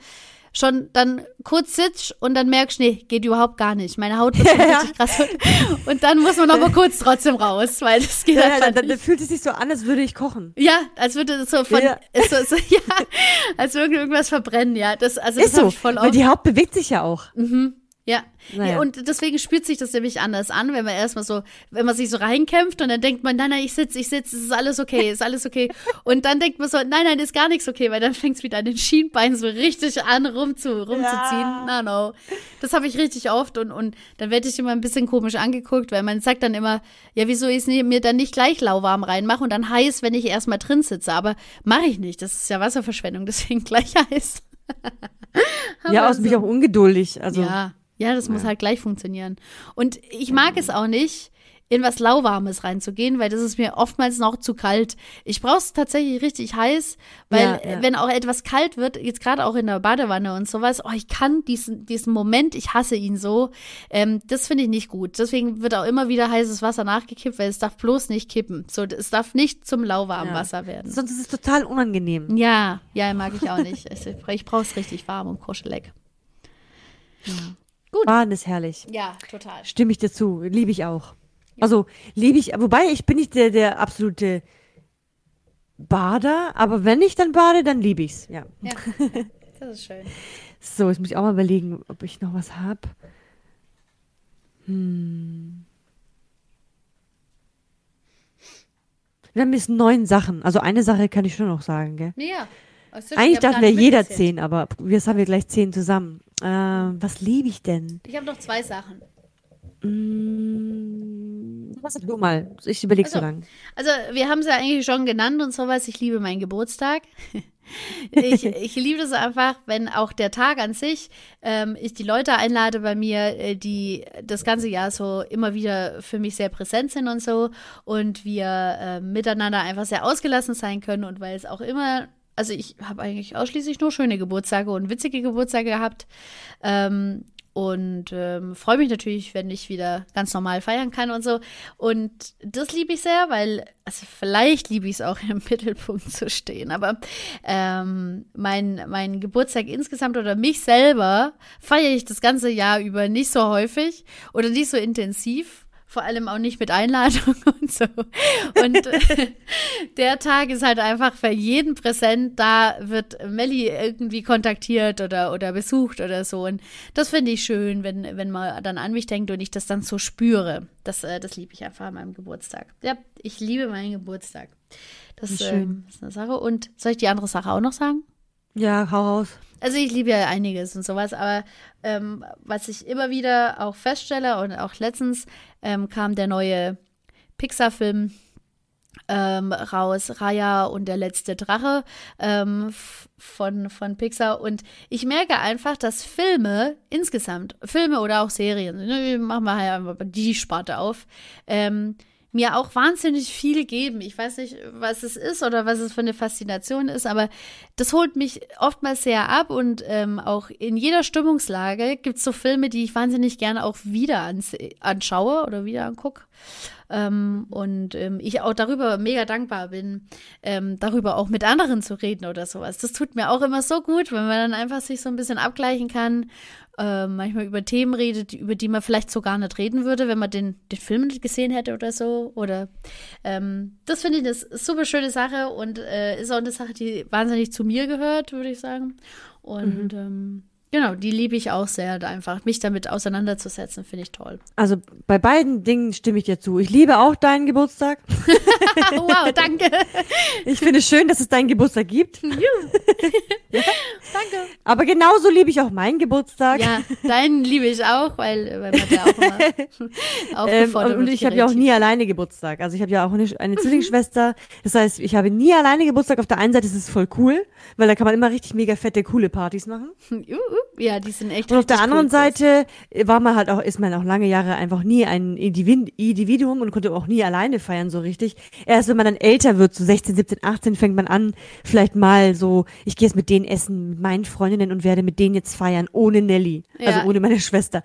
schon dann kurz sitzt und dann merkst, nee, geht überhaupt gar nicht. Meine Haut wird schon
Ja.
richtig krass. Und dann muss man aber kurz trotzdem raus, weil das geht
Ja,
einfach
dann, dann fühlt es sich so an, als würde ich kochen.
Ja, als würde es so von,
Ja.
ist so, so, ja, als würde irgendwas verbrennen, ja. Das, also das
Ist
hab
so,
voll
weil
oft.
die Haut bewegt sich ja auch.
Ja.
Naja.
Und deswegen spürt sich das nämlich anders an, wenn man erstmal so, wenn man sich so reinkämpft und dann denkt man, nein, nein, ich sitze, ich sitze, es ist alles okay, ist alles okay. Und dann denkt man so, nein, nein, ist gar nichts okay, weil dann fängt es wieder an den Schienbeinen so richtig an, rumzu, rumzuziehen.
Ja.
No, no. Das habe ich richtig oft und, und dann werde ich immer ein bisschen komisch angeguckt, weil man sagt dann immer, ja, wieso ich mir dann nicht gleich lauwarm reinmache und dann heiß, wenn ich erstmal drin sitze. Aber mache ich nicht. Das ist ja Wasserverschwendung, deswegen gleich heiß.
Ja, aus mich
so-
auch ungeduldig. Also,
ja, ja, das muss halt gleich funktionieren. Und ich mag es auch nicht, in was Lauwarmes reinzugehen, weil das ist mir oftmals noch zu kalt. Ich brauche es tatsächlich richtig heiß, weil
Ja, ja.
wenn auch etwas kalt wird, jetzt gerade auch in der Badewanne und sowas, oh, ich kann diesen, diesen Moment, ich hasse ihn so, ähm, das finde ich nicht gut. Deswegen wird auch immer wieder heißes Wasser nachgekippt, weil es darf bloß nicht kippen. So, es darf nicht zum lauwarmen
Ja.
Wasser werden.
Sonst ist es total unangenehm.
Ja, ja, mag ich auch nicht. Ich, ich brauche es richtig warm und kuschelig.
Baden ist herrlich.
Ja, total.
Stimme ich dir zu. Liebe ich auch. Also, liebe ich, wobei ich bin nicht der, der absolute Bader, aber wenn ich dann bade, dann liebe ich's. Ja.
Ja, das ist schön.
So, jetzt muss ich auch mal überlegen, ob ich noch was hab. Hm. Wir haben jetzt neun Sachen. Also eine Sache kann ich schon noch sagen, gell?
Ja.
Eigentlich dachten wir jeder zehn, aber jetzt haben wir gleich zehn zusammen. Ähm, was liebe ich denn?
Ich habe noch zwei Sachen.
Mm, was sag du mal? Ich überlege so
Ach so.
lange.
Also, wir haben es ja eigentlich schon genannt und sowas. Ich liebe meinen Geburtstag. ich, ich liebe das einfach, wenn auch der Tag an sich, ähm, ich die Leute einlade bei mir, äh, die das ganze Jahr so immer wieder für mich sehr präsent sind und so und wir äh, miteinander einfach sehr ausgelassen sein können und weil es auch immer, also ich habe eigentlich ausschließlich nur schöne Geburtstage und witzige Geburtstage gehabt ähm, und ähm, freue mich natürlich, wenn ich wieder ganz normal feiern kann und so. Und das liebe ich sehr, weil, also vielleicht liebe ich es auch im Mittelpunkt zu stehen, aber ähm, mein, mein Geburtstag insgesamt oder mich selber feiere ich das ganze Jahr über nicht so häufig oder nicht so intensiv. Vor allem auch nicht mit Einladung und so. Und äh, der Tag ist halt einfach für jeden präsent. Da wird Melli irgendwie kontaktiert oder, oder besucht oder so. Und das finde ich schön, wenn, wenn man dann an mich denkt und ich das dann so spüre. Das, äh, das liebe ich einfach an meinem Geburtstag. Ja, ich liebe meinen Geburtstag. Das
Wie schön.
ähm, ist eine Sache. Und soll ich die andere Sache auch noch sagen?
Ja, hau raus.
Also ich liebe ja einiges und sowas, aber ähm, was ich immer wieder auch feststelle und auch letztens ähm, kam der neue Pixar-Film ähm, raus, Raya und der letzte Drache ähm, von, von Pixar. Und ich merke einfach, dass Filme insgesamt, Filme oder auch Serien, ne, machen wir halt einfach die Sparte auf, ähm, mir auch wahnsinnig viel geben. Ich weiß nicht, was es ist oder was es für eine Faszination ist, aber das holt mich oftmals sehr ab und ähm, auch in jeder Stimmungslage gibt es so Filme, die ich wahnsinnig gerne auch wieder anse- anschaue oder wieder angucke. Ähm, und ähm, ich auch darüber mega dankbar bin, ähm, darüber auch mit anderen zu reden oder sowas. Das tut mir auch immer so gut, wenn man dann einfach sich so ein bisschen abgleichen kann, äh, manchmal über Themen redet, über die man vielleicht so gar nicht reden würde, wenn man den, den Film nicht gesehen hätte oder so. Oder ähm, das finde ich eine super schöne Sache und äh, ist auch eine Sache, die wahnsinnig zu mir gehört, würde ich sagen. Und ähm, genau, die liebe ich auch sehr, einfach mich damit auseinanderzusetzen, finde ich toll.
Also bei beiden Dingen stimme ich dir zu. Ich liebe auch deinen Geburtstag.
wow, danke.
Ich finde es schön, dass es deinen Geburtstag gibt.
danke.
Aber genauso liebe ich auch meinen Geburtstag.
Ja, deinen liebe ich auch, weil, weil man da auch immer
Ähm,
aufgefordert
und
wird,
ich habe ja auch nie alleine Geburtstag. Also ich habe ja auch eine, eine Zwillingsschwester. Das heißt, ich habe nie alleine Geburtstag. Auf der einen Seite ist es voll cool, weil da kann man immer richtig mega fette, coole Partys machen.
Uh, ja, die sind echt
Und auf der anderen
cool.
Seite war man halt auch, ist man auch lange Jahre einfach nie ein Individ- Individuum und konnte auch nie alleine feiern so richtig. Erst wenn man dann älter wird, so 16, 17, 18, fängt man an, vielleicht mal so, ich gehe jetzt mit denen essen, mit meinen Freundinnen und werde mit denen jetzt feiern, ohne Nelly,
Ja.
also ohne meine Schwester.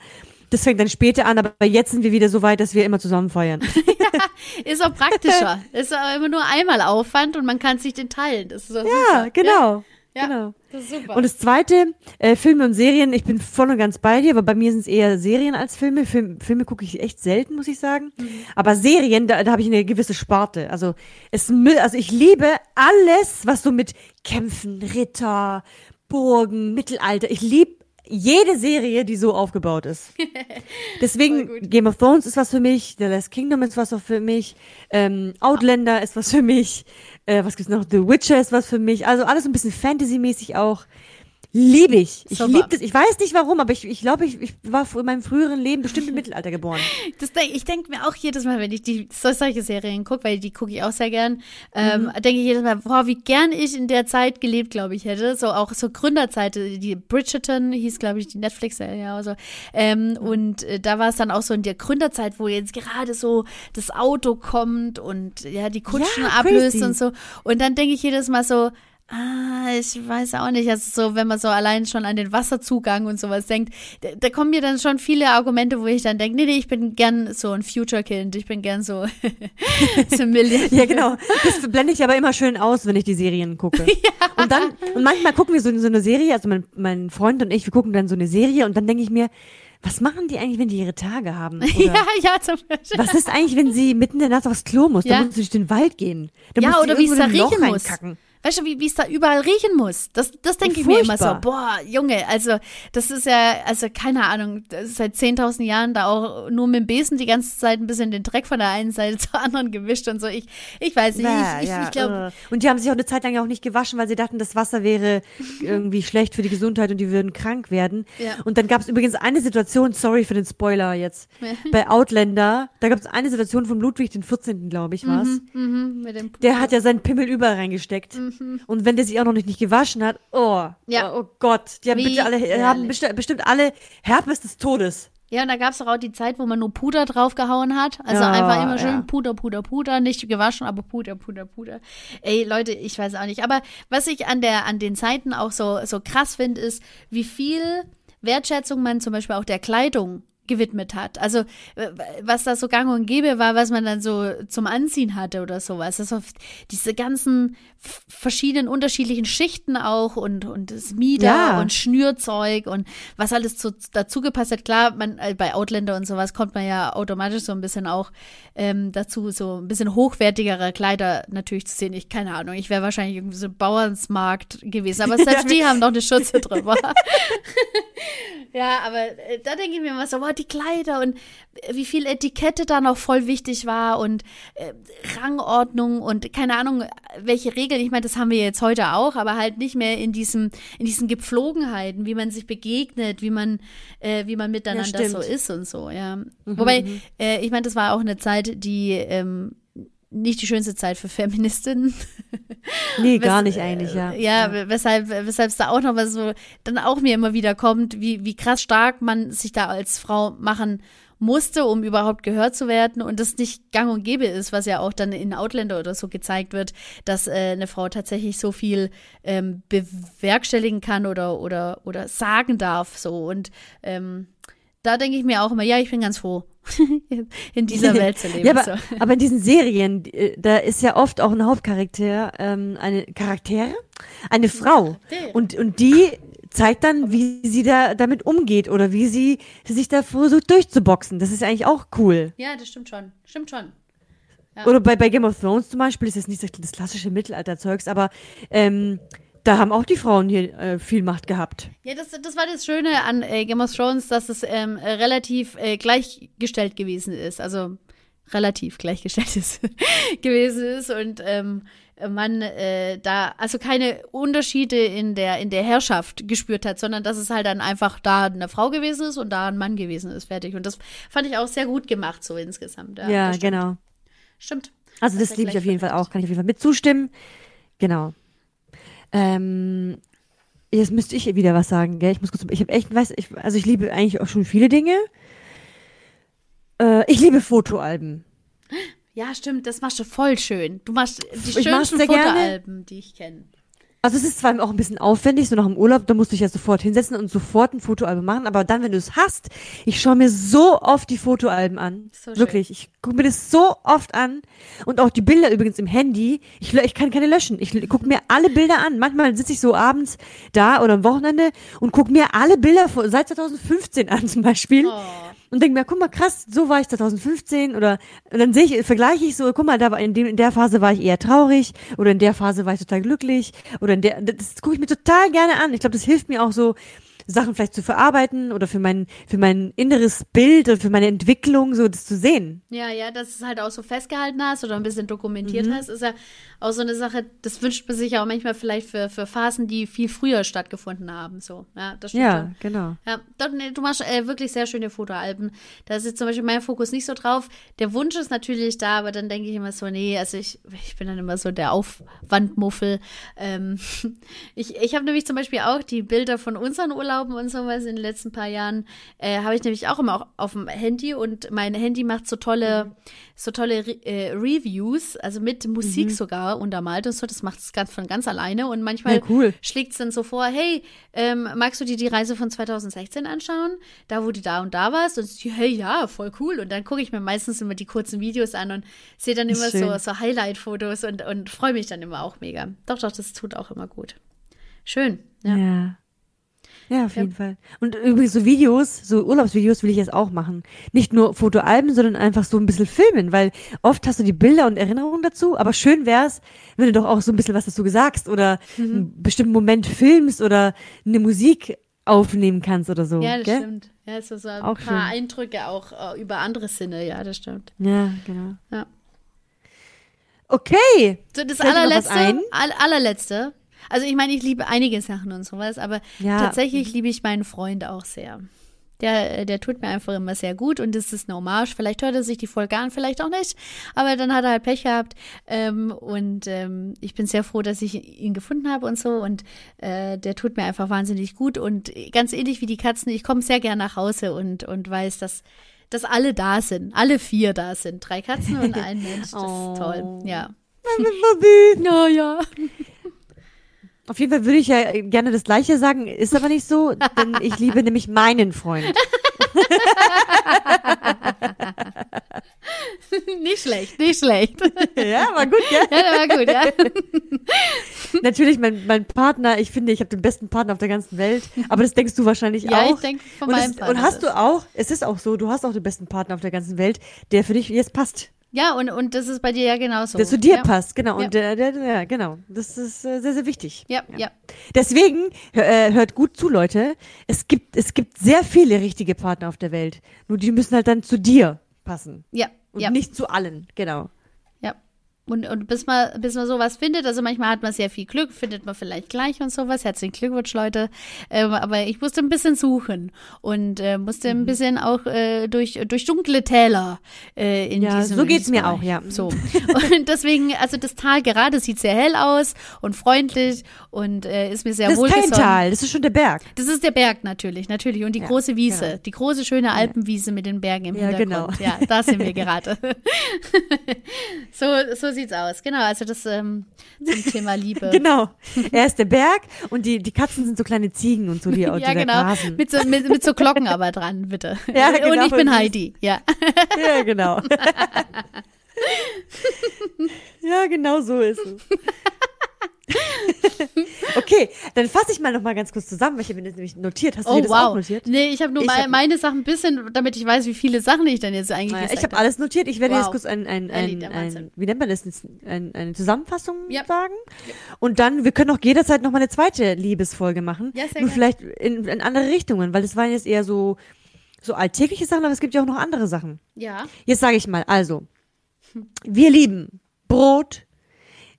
Das fängt dann später an, aber jetzt sind wir wieder so weit, dass wir immer zusammen feiern.
Ist auch praktischer. ist aber immer nur einmal Aufwand und man kann sich den teilen. Das ist doch
Ja,
super.
genau.
Ja,
genau.
das ist super.
Und das zweite, äh, Filme und Serien, ich bin voll und ganz bei dir, aber bei mir sind es eher Serien als Filme. Film, Filme gucke ich echt selten, muss ich sagen.
Mhm.
Aber Serien, da, da habe ich eine gewisse Sparte. Also es also ich liebe alles, was so mit Kämpfen, Ritter, Burgen, Mittelalter. Ich lieb jede Serie, die so aufgebaut ist. Deswegen, Game of Thrones ist was für mich, The Last Kingdom ist was für mich, ähm, Outlander ist was für mich, äh, was gibt's noch? The Witcher ist was für mich. Also alles ein bisschen Fantasy-mäßig auch. Liebe ich. Ich liebe das. Ich weiß nicht warum, aber ich, ich glaube, ich, ich war in meinem früheren Leben bestimmt im Mittelalter geboren.
Das denk, ich denke mir auch jedes Mal, wenn ich die so, solche Serien gucke, weil die gucke ich auch sehr gern, ähm,
Mhm.
denke ich jedes Mal, boah, wie gern ich in der Zeit gelebt, glaube ich, hätte. So auch so Gründerzeit, die Bridgerton hieß, glaube ich, die Netflix-Serie oder so. Ähm, Und äh, da war es dann auch so in der Gründerzeit, wo jetzt gerade so das Auto kommt und ja, die Kutschen
Ja,
ablöst
crazy.
und so. Und dann denke ich jedes Mal so, Ah, ich weiß auch nicht. Also so, wenn man so allein schon an den Wasserzugang und sowas denkt, da, da kommen mir dann schon viele Argumente, wo ich dann denke, nee, nee, ich bin gern so ein Future-Kind. Ich bin gern so, so ein Million.
Ja, genau. Das blende ich aber immer schön aus, wenn ich die Serien gucke. Und dann, und manchmal gucken wir so, so eine Serie, also mein, mein Freund und ich, wir gucken dann so eine Serie und dann denke ich mir, was machen die eigentlich, wenn die ihre Tage haben? Oder
Ja, ja, zum Beispiel.
Was ist eigentlich, wenn sie mitten in der Nacht aufs Klo muss?
Ja.
Dann muss sie durch den Wald gehen. Dann
Ja,
muss
oder wie es da riechen muss.
reinkacken.
Weißt du, wie wie es da überall riechen muss? Das, das denke ich mir immer so. Boah, Junge, also das ist ja, also keine Ahnung, das ist seit 10.000 Jahren da auch nur mit dem Besen die ganze Zeit ein bisschen den Dreck von der einen Seite zur anderen gewischt und so. Ich, ich weiß nicht,
Ja,
ich, ich,
ja,
ich glaube.
Und die haben sich auch eine Zeit lang ja auch nicht gewaschen, weil sie dachten, das Wasser wäre irgendwie schlecht für die Gesundheit und die würden krank werden.
Ja.
Und dann gab es übrigens eine Situation, sorry für den Spoiler jetzt, bei Outlander, da gab es eine Situation von Ludwig den 14., glaube ich, war's.
mhm, mit dem
Der hat ja seinen Pimmel überall reingesteckt. Und wenn der sich auch noch nicht, nicht gewaschen hat, oh,
Ja.
oh, oh Gott, die haben bitte alle, haben bestimmt, bestimmt alle Herpes des Todes.
Ja, und da gab es auch die Zeit, wo man nur Puder draufgehauen hat. Also
Ja,
einfach immer schön
ja.
Puder, Puder, Puder. Nicht gewaschen, aber Puder, Puder, Puder. Ey, Leute, ich weiß auch nicht. Aber was ich an, der, an den Zeiten auch so, so krass finde, ist, wie viel Wertschätzung man zum Beispiel auch der Kleidung gewidmet hat. Also äh, was da so gang und gäbe war, was man dann so zum Anziehen hatte oder sowas. Also diese ganzen verschiedenen unterschiedlichen Schichten auch und, und das Mieder
Ja.
und Schnürzeug und was alles zu, dazu gepasst hat. Klar, man, äh, bei Outlander und sowas kommt man ja automatisch so ein bisschen auch ähm, dazu, so ein bisschen hochwertigere Kleider natürlich zu sehen. Ich, keine Ahnung, ich wäre wahrscheinlich irgendwie so ein Bauernsmarkt gewesen, aber selbst die haben noch eine Schürze drüber. Ja, aber äh, da denke ich mir immer so, boah, die Kleider und äh, wie viel Etikette da noch voll wichtig war und äh, Rangordnung und keine Ahnung, welche Regeln. Ich meine, das haben wir jetzt heute auch, aber halt nicht mehr in diesem, in diesen Gepflogenheiten, wie man sich begegnet, wie man, äh, wie man miteinander
stimmt.
so ist und so, ja. Wobei, äh, ich meine, das war auch eine Zeit, die ähm, nicht die schönste Zeit für Feministinnen.
Nee, gar
Wes-
nicht eigentlich, ja.
Ja, we- weshalb, weshalb es da auch noch was so dann auch mir immer wieder kommt, wie, wie krass stark man sich da als Frau machen musste, um überhaupt gehört zu werden und das nicht gang und gäbe ist, was ja auch dann in Outlander oder so gezeigt wird, dass äh, eine Frau tatsächlich so viel ähm, bewerkstelligen kann oder, oder, oder sagen darf, so und ähm, da denke ich mir auch immer, ja, ich bin ganz froh, in dieser Welt zu leben.
Ja, aber, aber in diesen Serien, äh, da ist ja oft auch ein Hauptcharakter, ähm, eine Charaktere, eine Frau. Und, und die zeigt dann, wie sie da damit umgeht oder wie sie sich da versucht durchzuboxen. Das ist eigentlich auch cool.
Ja, das stimmt schon. Stimmt schon. Ja.
Oder bei, bei Game of Thrones zum Beispiel ist jetzt nicht das, das klassische Mittelalterzeugs, aber ähm, da haben auch die Frauen hier äh, viel Macht gehabt.
Ja, das, das war das Schöne an äh, Game of Thrones, dass es ähm, äh, relativ äh, gleichgestellt gewesen ist. Also relativ gleichgestellt ist, gewesen ist und ähm, man äh, da also keine Unterschiede in der in der Herrschaft gespürt hat, sondern dass es halt dann einfach da eine Frau gewesen ist und da ein Mann gewesen ist, fertig. Und das fand ich auch sehr gut gemacht so insgesamt. Ja,
Ja,
das stimmt.
genau.
Stimmt.
Also das
Dass er
liebe ich auf jeden Fall auch, kann ich auf jeden Fall mit zustimmen. Genau. Ähm, jetzt müsste ich wieder was sagen, gell? Ich muss kurz, ich habe echt, weiß, ich, also ich liebe eigentlich auch schon viele Dinge. Äh, ich liebe Fotoalben.
Ja, stimmt, das machst du voll schön. Du machst die
Ich
schönsten
sehr gerne.
Fotoalben, die ich kenne.
Also es ist zwar auch ein bisschen aufwendig, so nach dem Urlaub, da musst du dich ja sofort hinsetzen und sofort ein Fotoalbum machen, aber dann, wenn du es hast, ich schaue mir so oft die Fotoalben an.
So schön.
Wirklich. Ich gucke mir das so oft an. Und auch die Bilder übrigens im Handy. Ich, ich kann keine löschen. Ich gucke mir alle Bilder an. Manchmal sitze ich so abends da oder am Wochenende und gucke mir alle Bilder seit 2015 an zum Beispiel.
Oh.
Und denke mir, guck mal, krass, so war ich 2015 oder und dann sehe ich, vergleiche ich so, guck mal, da war in, dem, in der Phase war ich eher traurig oder in der Phase war ich total glücklich oder in der, das gucke ich mir total gerne an. Ich glaube, das hilft mir auch so, Sachen vielleicht zu verarbeiten oder für mein, für mein inneres Bild und für meine Entwicklung, so das zu sehen.
Ja, ja, dass du es halt auch so festgehalten hast oder ein bisschen dokumentiert hast, ist ja auch so eine Sache, das wünscht man sich ja auch manchmal vielleicht für, für Phasen, die viel früher stattgefunden haben. So, ja, das stimmt.
Ja, genau.
Ja, du machst äh, wirklich sehr schöne Fotoalben. Da ist jetzt zum Beispiel mein Fokus nicht so drauf. Der Wunsch ist natürlich da, aber dann denke ich immer so, nee, also ich, ich bin dann immer so der Aufwandmuffel. Ähm, ich ich habe nämlich zum Beispiel auch die Bilder von unseren Urlauben und sowas in den letzten paar Jahren, äh, habe ich nämlich auch immer auch auf dem Handy und mein Handy macht so tolle, so tolle äh, Reviews, also mit Musik sogar untermalt und so. Das macht es ganz von ganz alleine und manchmal
Ja, cool.
schlägt es dann so vor, hey, ähm, magst du dir die Reise von 2016 anschauen? Da, wo du da und da warst? Und ich, hey, ja, voll cool. Und dann gucke ich mir meistens immer die kurzen Videos an und sehe dann immer so, so Highlight-Fotos und, und freue mich dann immer auch mega. Doch, doch, das tut auch immer gut. Schön. Ja.
Ja. Ja, auf jeden Fall. Und übrigens so Videos, so Urlaubsvideos will ich jetzt auch machen. Nicht nur Fotoalben, sondern einfach so ein bisschen filmen, weil oft hast du die Bilder und Erinnerungen dazu, aber schön wär's, wenn du doch auch so ein bisschen was dazu sagst oder
Mhm.
einen bestimmten Moment filmst oder eine Musik aufnehmen kannst oder so.
Ja, das
gell?
stimmt. Ja, so, so ein
Auch
paar
schön.
Eindrücke auch äh, über andere Sinne. Ja, das stimmt.
Ja, genau.
Ja.
Okay.
So, das allerletzte, all, allerletzte. Also ich meine, ich liebe einige Sachen und sowas, aber
Ja.
tatsächlich liebe ich meinen Freund auch sehr. Der, äh, der tut mir einfach immer sehr gut und das ist eine Hommage. Vielleicht hört er sich die Folge an, vielleicht auch nicht. Aber dann hat er halt Pech gehabt. Ähm, und ähm, ich bin sehr froh, dass ich ihn gefunden habe und so. Und äh, der tut mir einfach wahnsinnig gut. Und ganz ähnlich wie die Katzen, ich komme sehr gern nach Hause und, und weiß, dass, dass alle da sind. Alle vier da sind. Drei Katzen und ein Mensch. Das
Oh.
ist toll. Ja.
Das ist so süß.
Ja, ja.
Auf jeden Fall würde ich ja gerne das Gleiche sagen, ist aber nicht so, denn ich liebe nämlich meinen Freund.
nicht schlecht, nicht schlecht.
Ja, war gut?
Ja, der war gut, ja.
Natürlich, mein, mein Partner, ich finde, ich habe den besten Partner auf der ganzen Welt, aber das denkst du wahrscheinlich
Ja,
auch.
ich denke von
und,
meinem
es,
Partner
und hast du auch, es ist auch so, du hast auch den besten Partner auf der ganzen Welt, der für dich jetzt passt,
Ja, und, und das ist bei dir ja genauso.
der zu dir
ja.
passt, genau.
Ja.
Und der, der, der, genau, das ist äh, sehr, sehr wichtig.
Ja, ja.
Deswegen, hör, äh, hört gut zu, Leute, es gibt, es gibt sehr viele richtige Partner auf der Welt, nur die müssen halt dann zu dir passen
Ja,
und
ja,
nicht zu allen, genau.
Und, und bis man, bis man sowas findet, also manchmal hat man sehr viel Glück, findet man vielleicht gleich und sowas. Herzlichen Glückwunsch, Leute. Ähm, aber ich musste ein bisschen suchen und äh, musste
Mhm.
ein bisschen auch äh, durch, durch dunkle Täler äh, in
Ja,
diesem
so geht's
in diesem
mir
Bereich.
auch, ja.
So. Und deswegen, also das Tal gerade sieht sehr hell aus und freundlich und äh, ist mir sehr
Das ist kein. Tal, das ist schon der Berg.
Das ist der Berg natürlich, natürlich. Und die
Ja,
große Wiese,
genau.
die große schöne Alpenwiese mit den Bergen im
Ja,
Hintergrund.
genau.
Ja, da sind wir gerade. so, so sieht's aus. Genau, also das ähm, zum Thema Liebe.
Genau. Er ist der Berg und die, die Katzen sind so kleine Ziegen und so, die, die
Ja,
da
genau.
grasen.
Mit so, mit, mit so Glocken aber dran, bitte.
Ja,
Und
genau.
ich bin Heidi, ja.
Ja, genau. ja, genau so ist es. okay, dann fasse ich mal noch mal ganz kurz zusammen, weil ich habe mir das nämlich notiert. Hast du
Oh,
dir das auch
wow.
notiert?
Nee, ich habe nur
Ich
mal
hab-
meine Sachen ein bisschen, damit ich weiß, wie viele Sachen ich dann jetzt eigentlich gesagt
ich habe alles notiert. Ich werde
Wow.
jetzt kurz ein, ein, ein, ein wie nennt man das, ein, eine Zusammenfassung
Ja.
sagen. Und dann, wir können auch jederzeit noch mal eine zweite Liebesfolge machen.
Ja, sehr
Nur
gerne.
vielleicht in, in andere Richtungen, weil das waren jetzt eher so, so alltägliche Sachen, aber es gibt ja auch noch andere Sachen.
Ja.
Jetzt sage ich mal, also, wir lieben Brot,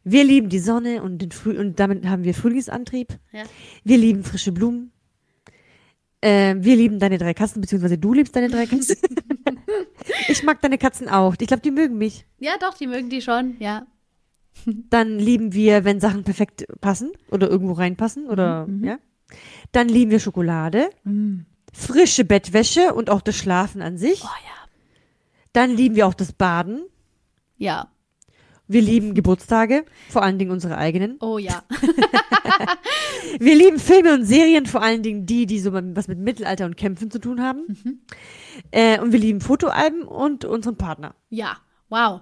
wir lieben die Sonne und, den Früh und damit haben wir Frühlingsantrieb.
Ja.
Wir lieben frische Blumen. Äh, wir lieben deine drei Katzen, beziehungsweise du liebst deine drei Katzen. ich mag deine Katzen auch. Ich glaube, die mögen mich.
Ja, doch, die mögen die schon, ja.
Dann lieben wir, wenn Sachen perfekt passen oder irgendwo reinpassen oder
Mhm,
ja. Dann lieben wir Schokolade, frische Bettwäsche und auch das Schlafen an sich.
Oh ja.
Dann lieben wir auch das Baden.
Ja.
Wir lieben Geburtstage, vor allen Dingen unsere eigenen.
Oh ja.
Wir lieben Filme und Serien, vor allen Dingen die, die so was mit Mittelalter und Kämpfen zu tun haben.
Mhm.
Äh, und wir lieben Fotoalben und unseren Partner.
Ja. Wow.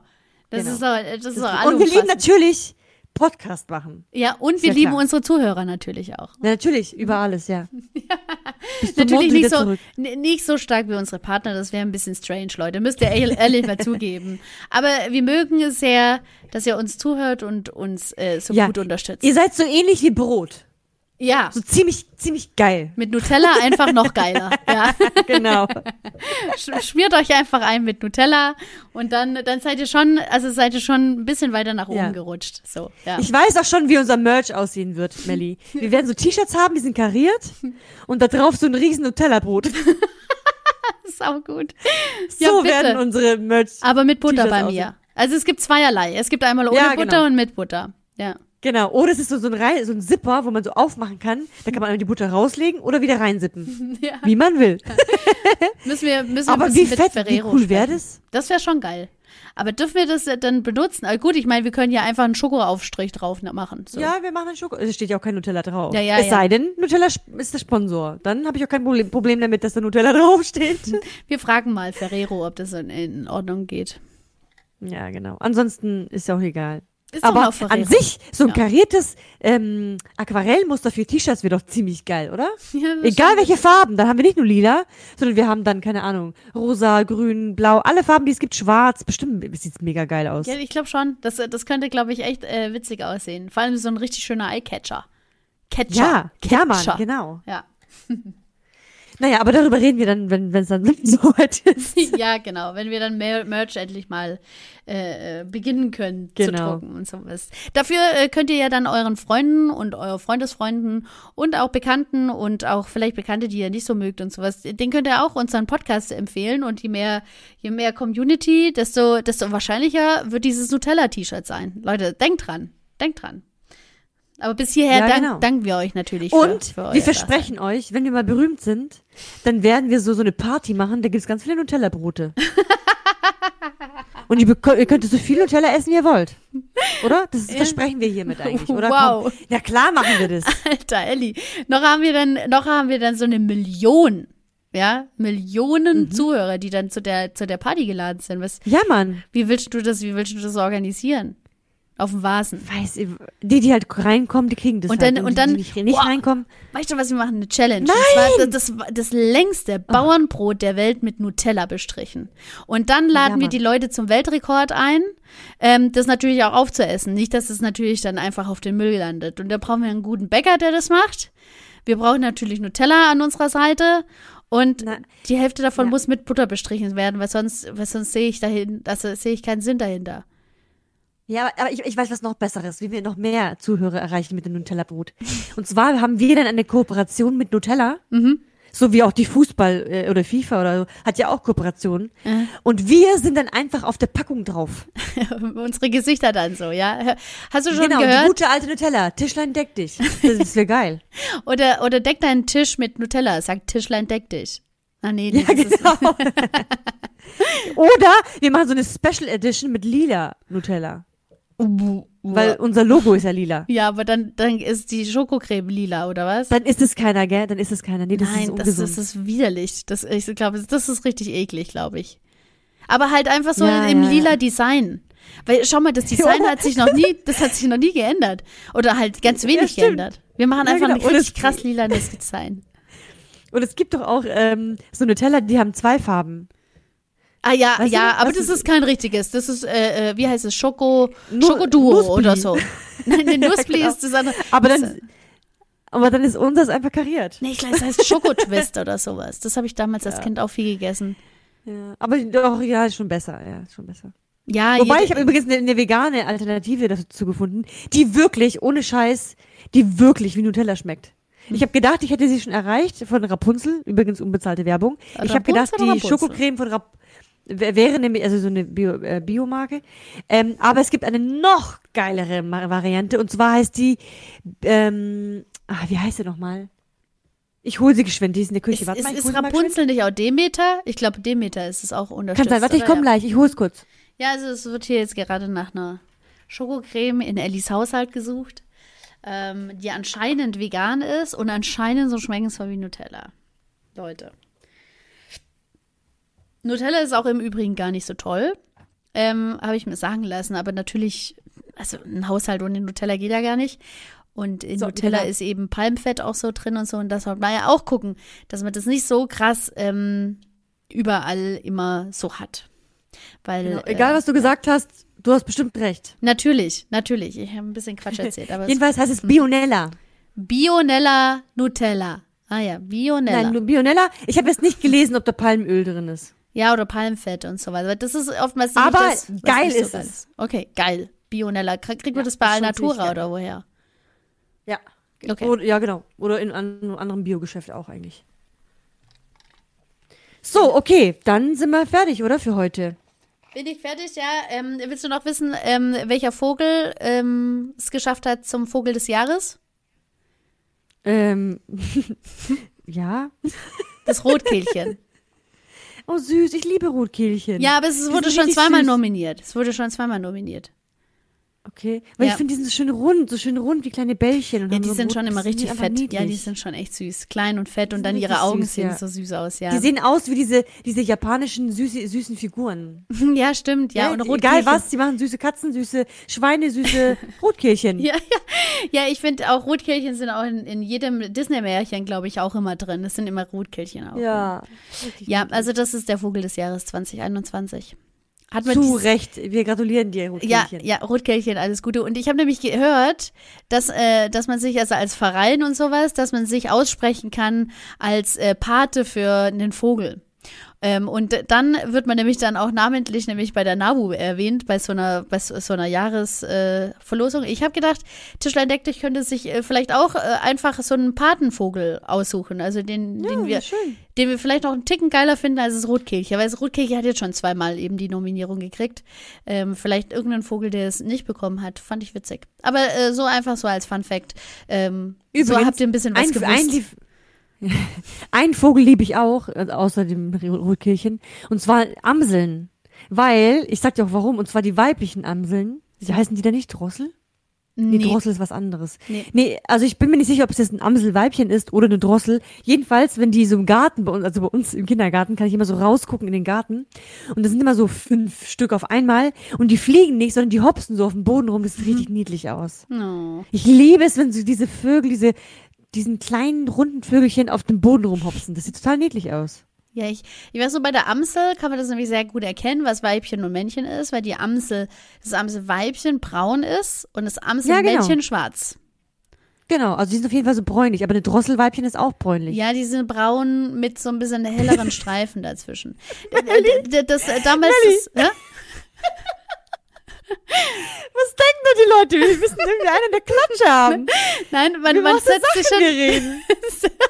Das
Genau.
ist doch, das ist doch
und wir lieben natürlich Podcast machen.
Ja, und
Ist
wir
ja
lieben
klar.
unsere Zuhörer natürlich auch.
Ja, natürlich, über alles, ja.
Natürlich nicht so,
zurück.
nicht so stark wie unsere Partner, das wäre ein bisschen strange, Leute. Müsst ihr ehrlich ehrlich mal zugeben. Aber wir mögen es sehr, dass ihr uns zuhört und uns äh, so
Ja,
gut unterstützt.
Ihr seid so ähnlich wie Brot.
Ja.
So ziemlich, ziemlich geil.
Mit Nutella einfach noch geiler. Ja.
Genau.
Sch- Schmiert euch einfach ein mit Nutella und dann, dann seid ihr schon, also seid ihr schon ein bisschen weiter nach oben
Ja.
gerutscht. So, ja.
Ich weiß auch schon, wie unser Merch aussehen wird, Melli. Wir werden so T-Shirts haben, die sind kariert und da drauf so ein riesen Nutella-Brot.
Sau gut.
So
bitte.
werden unsere Merch.
Aber mit Butter bei
aussehen.
mir. Also es gibt zweierlei. Es gibt einmal ohne
Ja,
Butter
genau.
und mit Butter. Ja.
Genau. Oder es ist so, so, ein, Rei- so ein Zipper, wo man so aufmachen kann. Da kann man die Butter rauslegen oder wieder reinsippen.
ja.
Wie man will.
Müssen wir, müssen wir
Aber wie fett, wie cool wäre das?
Das wäre schon geil. Aber dürfen wir das äh, dann benutzen? Ah, gut, ich meine, wir können ja einfach einen Schokoaufstrich drauf machen. So.
Ja, wir machen einen Schoko. Es steht ja auch kein Nutella drauf.
Ja, ja,
es
ja.
sei denn, Nutella ist der Sponsor. Dann habe ich auch kein Problem, Problem damit, dass da Nutella draufsteht.
Wir fragen mal Ferrero, ob das in, in Ordnung geht.
ja, genau. Ansonsten ist ja auch egal.
Ist
Aber an sich, so ein
Ja.
kariertes ähm, Aquarellmuster für T-Shirts wäre doch ziemlich geil, oder?
Ja,
Egal welche Farben, dann haben wir nicht nur lila, sondern wir haben dann, keine Ahnung, rosa, grün, blau, alle Farben, die es gibt, schwarz. Bestimmt sieht's mega geil aus.
Ja, ich glaube schon. Das, das könnte, glaube ich, echt äh, witzig aussehen. Vor allem so ein richtig schöner Eye-Catcher. Catcher.
Ja, ja, Mann,
Catcher.
genau.
Ja.
Naja, aber darüber reden wir dann, wenn es dann soweit ist.
ja, genau. Wenn wir dann Mer Merch endlich mal äh, äh, beginnen können
Genau.
zu drucken und sowas. Dafür äh, könnt ihr ja dann euren Freunden und euren Freundesfreunden und auch Bekannten und auch vielleicht Bekannte, die ihr nicht so mögt und sowas, den könnt ihr auch unseren Podcast empfehlen. Und je mehr, je mehr Community, desto, desto wahrscheinlicher wird dieses Nutella-T-Shirt sein. Leute, denkt dran. Denkt dran. Aber bis hierher
Ja,
dank,
genau.
danken wir euch natürlich. Für,
Und
für euer
wir versprechen euch, wenn wir mal berühmt sind, dann werden wir so, so eine Party machen, da gibt's ganz viele Nutella-Brote. Und ihr, ihr könnt so viel Nutella essen, wie ihr wollt. Oder? Das versprechen wir hiermit eigentlich, oder?
Wow.
Komm. Ja klar machen wir das.
Alter Elli. Noch haben wir dann, noch haben wir dann so eine Million, ja, Millionen
Mhm.
Zuhörer, die dann zu der, zu der Party geladen sind. Was,
Ja, Mann.
wie willst du das, wie willst du das organisieren? Auf dem Vasen.
Weiß, ihr- die, die halt reinkommen, die kriegen das
Und
halt.
dann-
und
und
die,
dann-
die nicht, nicht
Boah.
reinkommen.
Weißt du, was wir machen? Eine Challenge. Nein! Das war das, das, das längste Bauernbrot der Welt mit Nutella bestrichen. Und dann laden
Ja,
wir die Leute zum Weltrekord ein, ähm, das natürlich auch aufzuessen. Nicht, dass es natürlich dann einfach auf den Müll landet. Und da brauchen wir einen guten Bäcker, der das macht. Wir brauchen natürlich Nutella an unserer Seite. Und
Na,
die Hälfte davon
ja.
muss mit Butter bestrichen werden, weil sonst, weil sonst sehe ich dahin, das sehe ich keinen Sinn dahinter.
Ja, aber- ich, ich weiß was noch Besseres, wie wir noch mehr Zuhörer erreichen mit dem Nutella-Brot. Und zwar haben wir dann eine Kooperation mit Nutella.
Mhm.
So wie auch die Fußball äh, oder FIFA oder so, hat ja auch Kooperationen.
Äh.
Und wir sind dann einfach auf der Packung drauf.
Unsere Gesichter dann so, ja. Hast du schon
genau,
gehört?
gute alte Nutella. Tischlein deck dich. Das, das wäre geil.
Oder, oder deck deinen Tisch mit Nutella. Sagt Tischlein, deck dich. Ah, nee, nee
Ja,
ist,
genau. Oder wir machen so eine Special Edition mit lila Nutella. Weil unser Logo ist ja lila.
ja, aber dann, dann ist die Schokocreme lila, oder was?
Dann ist es keiner, gell? Dann ist es keiner. Nee, das ist
Nein, das,
ungesund.
das ist widerlich. Das, ich glaube, das ist richtig eklig, glaube ich. Aber halt einfach so
Ja,
im
ja,
lila
ja.
Design. Weil schau mal, das Design hat sich noch nie, das hat sich noch nie geändert. Oder halt ganz wenig geändert. Wir machen einfach
genau.
ein richtig krass lilanes Design.
Und es gibt doch auch ähm, so Nutella, die haben zwei Farben.
Ah ja,
Weißt du
ja,
noch,
aber das
ist-
kein richtiges. Das ist, äh, äh, wie heißt es, Schoko,
Nu-
Schokoduo
Nussbli.
oder so. Nein, der Nussbli
genau.
ist das andere.
Aber
Das-
dann, aber dann ist unseres einfach kariert.
Nee, ich glaube, das heißt Schokotwist oder sowas. Das habe ich damals als Kind auch viel gegessen.
Ja. Aber doch, ja, ist schon besser. Ja, ist schon besser.
Ja,
Wobei, ich habe übrigens eine, eine vegane Alternative dazu gefunden, die wirklich, ohne Scheiß, die wirklich wie Nutella schmeckt.
Hm.
Ich habe gedacht, ich hätte sie schon erreicht von Rapunzel, übrigens unbezahlte Werbung. Ich habe gedacht,
Rapunzel
die
Rapunzel?
Schokocreme von Rap wär- wäre nämlich also so eine Bio, äh, Biomarke. Ähm, aber es gibt eine noch geilere Variante und zwar heißt die, ähm, ah, wie heißt sie nochmal? Ich hole sie geschwind, die ist in der Küche.
ist,
Warte
ist,
mal,
ist Rapunzel nicht auch Demeter? Ich glaube, Demeter ist es auch unterstützt.
Kann sein, warte, ich komme
ja.
gleich, ich hole es kurz.
Ja, also es wird hier jetzt gerade nach einer Schokocreme in Ellis Haushalt gesucht, ähm, die anscheinend vegan ist und anscheinend so schmecken soll wie Nutella. Leute. Nutella ist auch im Übrigen gar nicht so toll. Ähm, Habe ich mir sagen lassen, aber natürlich, also ein Haushalt ohne Nutella geht ja gar nicht. Und in
So,
Nutella
genau.
ist eben Palmfett auch so drin und so. Und das sollte man ja auch gucken, dass man das nicht so krass ähm, überall immer so hat. Weil,
Genau.
äh,
Egal, was du gesagt hast, du hast bestimmt recht.
Natürlich, natürlich. Ich habe ein bisschen Quatsch erzählt, aber
Jedenfalls heißt es Bionella.
Bionella Nutella. Ah ja, Bionella.
Nein, Bionella. Ich habe jetzt nicht gelesen, ob da Palmöl drin ist.
Ja, oder Palmfett und so weiter. Das ist oftmals
Aber
das,
geil
nicht so
ist
geil
es.
Okay, geil. Bionella. Kriegt man
Ja,
das bei Alnatura oder woher?
Ja.
Okay.
Oder, ja, genau. Oder in einem anderen Biogeschäft auch eigentlich. So, okay, dann sind wir fertig, oder? Für heute.
Bin ich fertig, ja. Ähm, willst du noch wissen, ähm, welcher Vogel ähm, es geschafft hat zum Vogel des Jahres?
Ähm, ja.
Das Rotkehlchen.
Oh, süß, ich liebe Rotkehlchen.
ja, aber es wurde schon zweimal
süß.
nominiert. Es wurde schon zweimal nominiert.
Okay. Weil
Ja.
ich finde, die sind so schön rund, so schön rund wie kleine Bällchen.
Ja, die
so
sind schon immer richtig fett. Ja, die sind schon echt süß. Klein und fett und dann ihre Augen
süß,
sehen
ja.
so süß aus, ja.
Die sehen aus wie diese, diese japanischen süße, süßen Figuren.
ja, stimmt, ja. Und
Egal was, die machen süße Katzen, süße Schweine, süße Rotkehlchen.
Ja, ja. ja, ich finde auch Rotkehlchen sind auch in, in jedem Disney-Märchen, glaube ich, auch immer drin. Es sind immer Rotkehlchen auch.
Ja.
Ja, also das ist der Vogel des Jahres 2021. Hat man
Zu Recht. Wir gratulieren dir,
Ja,
Rotkehlchen.
ja, Rotkehlchen, alles Gute. Und ich habe nämlich gehört, dass, äh, dass man sich, also als Verein und sowas, dass man sich aussprechen kann als äh, Pate für einen Vogel. Ähm, und dann wird man nämlich dann auch namentlich nämlich bei der NABU erwähnt, bei so einer, bei so so einer Jahresverlosung. Äh, ich habe gedacht, Tischlein Deck dich könnte sich äh, vielleicht auch äh, einfach so einen Patenvogel aussuchen. Also den, den wir,
schön.
den wir vielleicht noch einen Ticken geiler finden als das Rotkehlchen. Weil das Rotkehlchen hat jetzt schon zweimal eben die Nominierung gekriegt. Ähm, vielleicht irgendein Vogel, der es nicht bekommen hat. Fand ich witzig. Aber äh, so einfach so als Fun Fact. Ähm, so
Übrigens,
habt ihr ein bisschen was
ein,
gewusst.
ein, Ein Vogel liebe ich auch, also außer dem Rotkehlchen. Und zwar Amseln. Weil, ich sag dir auch warum, und zwar die weiblichen Amseln. Sie heißen die da nicht Drossel? Nee,
nee.
Drossel ist was anderes.
Nee.
Nee, also ich bin mir nicht sicher, ob es jetzt ein Amselweibchen ist oder eine Drossel. Jedenfalls, wenn die so im Garten bei uns, also bei uns im Kindergarten, kann ich immer so rausgucken in den Garten. Und das sind immer so fünf Stück auf einmal. Und die fliegen nicht, sondern die hopsen so auf dem Boden rum. Das sieht richtig niedlich aus.
Oh.
Ich liebe es, wenn so diese Vögel, diese, diesen kleinen runden Vögelchen auf dem Boden rumhopsen. Das sieht total niedlich aus.
Ja, ich, ich weiß so, bei der Amsel kann man das nämlich sehr gut erkennen, was Weibchen und Männchen ist, weil die Amsel, das Amselweibchen braun ist und das Amselmännchen
genau.
schwarz.
Genau, also die sind auf jeden Fall so bräunlich, aber eine Drosselweibchen ist auch bräunlich.
Ja, die sind braun mit so ein bisschen helleren Streifen dazwischen. D- d- das, äh, damals ist, ja?
Was denken da die Leute? Wir müssen irgendwie einen der Klatsche haben.
Nein, man,
Über
man setzt sich
Sachen
schon,
wir reden.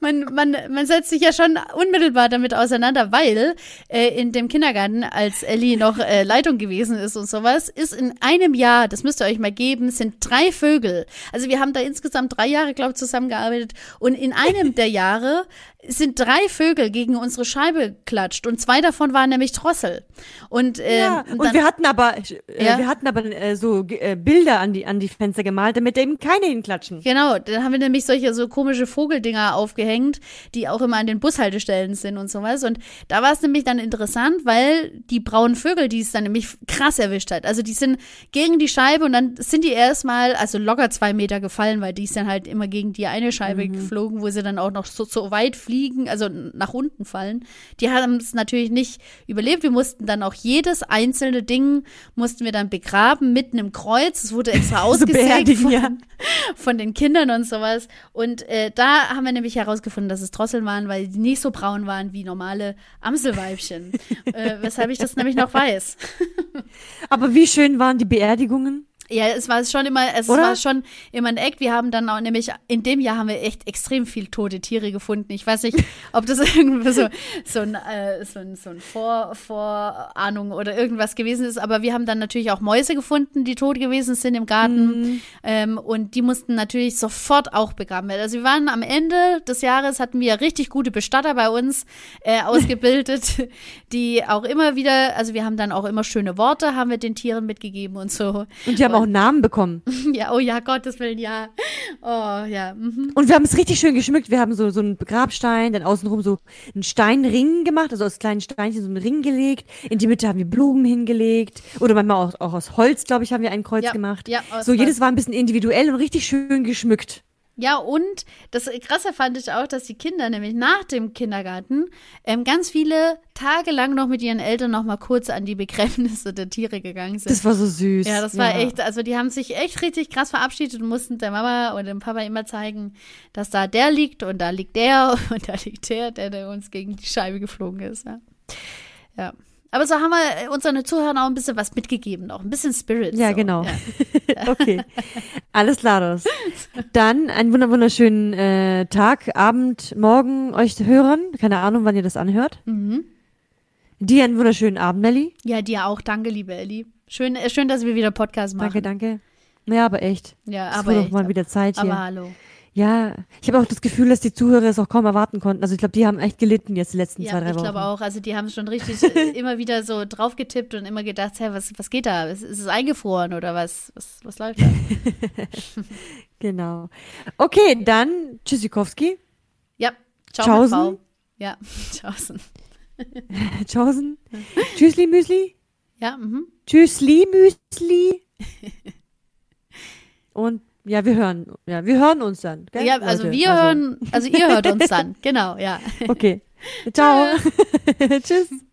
man, man, man setzt sich ja schon unmittelbar damit auseinander, weil äh, in dem Kindergarten, als Ellie noch äh, Leitung gewesen ist und sowas, ist in einem Jahr, das müsst ihr euch mal geben, sind drei Vögel. Also wir haben da insgesamt drei Jahre, glaube ich, zusammengearbeitet und in einem der Jahre sind drei Vögel gegen unsere Scheibe geklatscht und zwei davon waren nämlich Drossel. Und, ähm,
Ja, und
dann,
wir hatten aber, äh,
Ja.
wir hatten aber äh, so äh, Bilder an die, an die Fenster gemalt, damit eben keine hinklatschen.
Genau, dann haben wir nämlich solche so komische Vogeldinger aufgehängt, die auch immer an den Bushaltestellen sind und sowas. Und da war es nämlich dann interessant, weil die braunen Vögel, die es dann nämlich krass erwischt hat. Also die sind gegen die Scheibe und dann sind die erstmal, also locker zwei Meter gefallen, weil die ist dann halt immer gegen die eine Scheibe geflogen, wo sie dann auch noch so, so weit fliegen, also nach unten fallen. Die haben es natürlich nicht überlebt. Wir mussten dann auch jedes einzelne Ding mussten wir dann begraben mitten im Kreuz. Es wurde extra ausgesägt von,
ja.
von den Kindern und sowas. Und äh, da haben wir nämlich herausgefunden, dass es Drosseln waren, weil die nicht so braun waren wie normale Amselweibchen. äh, weshalb ich das nämlich noch weiß.
Aber wie schön waren die Beerdigungen?
Ja, es war schon immer, es
Oder?
war schon immer ein Act. Wir haben dann auch nämlich, in dem Jahr haben wir echt extrem viel tote Tiere gefunden. Ich weiß nicht, ob das irgendwie so, so ein, äh, so ein, so ein Vor, Vorahnung oder irgendwas gewesen ist, aber wir haben dann natürlich auch Mäuse gefunden, die tot gewesen sind im Garten. Ähm, und die mussten natürlich sofort auch begraben werden. Also wir waren am Ende des Jahres, hatten wir richtig gute Bestatter bei uns äh, ausgebildet, die auch immer wieder, also wir haben dann auch immer schöne Worte, haben wir den Tieren mitgegeben und so.
Und die haben auch Namen bekommen.
Ja, oh ja, Gottes Willen, ja. Oh ja. Mhm.
Und wir haben es richtig schön geschmückt. Wir haben so, so einen Grabstein, dann außenrum so einen Steinring gemacht, also aus kleinen Steinchen so einen Ring gelegt. In die Mitte haben wir Blumen hingelegt. Oder manchmal auch, auch aus Holz, glaube ich, haben wir ein Kreuz
Ja,
gemacht.
ja,
so, jedes war ein bisschen individuell und richtig schön geschmückt.
Ja, und das Krasse fand ich auch, dass die Kinder nämlich nach dem Kindergarten ähm, ganz viele Tage lang noch mit ihren Eltern noch mal kurz an die Begräbnisse der Tiere gegangen sind.
Das war so süß.
ja, das war echt, also die haben sich echt richtig krass verabschiedet und mussten der Mama und dem Papa immer zeigen, dass da der liegt und da liegt der und da liegt der, der, der uns gegen die Scheibe geflogen ist. Ja. ja. Aber so haben wir unseren Zuhörern auch ein bisschen was mitgegeben, auch ein bisschen Spirit.
Ja,
so.
genau.
Ja.
okay. Alles klar. Dann einen wunder wunderschönen äh, Tag, Abend, Morgen euch hören. Keine Ahnung, wann ihr das anhört.
Mhm.
Dir einen wunderschönen Abend, Melli.
ja, dir auch. Danke, liebe Elli. Schön, äh, schön, dass wir wieder Podcast machen.
Danke, danke. Ja, aber echt.
Ja,
Es
aber
wurde auch
echt,
mal wieder Zeit hier.
Aber hallo.
Ja, ich habe auch das Gefühl, dass die Zuhörer es auch kaum erwarten konnten. Also ich glaube, die haben echt gelitten jetzt die letzten zwei,
Ja,
drei
ich
Wochen.
glaube auch. Also die haben schon richtig immer wieder so draufgetippt und immer gedacht, hey, was, was geht da? Ist, ist es eingefroren oder was? Was, was läuft da?
Genau. Okay, dann Tschüssikowski.
ja, ciao
Tschaußen.
Ja, tschaußen.
Tschaußen. Tschüssli Müsli.
Ja, mhm.
Tschüssli Müsli. Und ja, wir hören, ja, wir hören uns dann. Gell,
ja, also
Leute?
wir hören, also ihr hört uns dann. Genau, ja.
Okay. Ciao. Tschüss.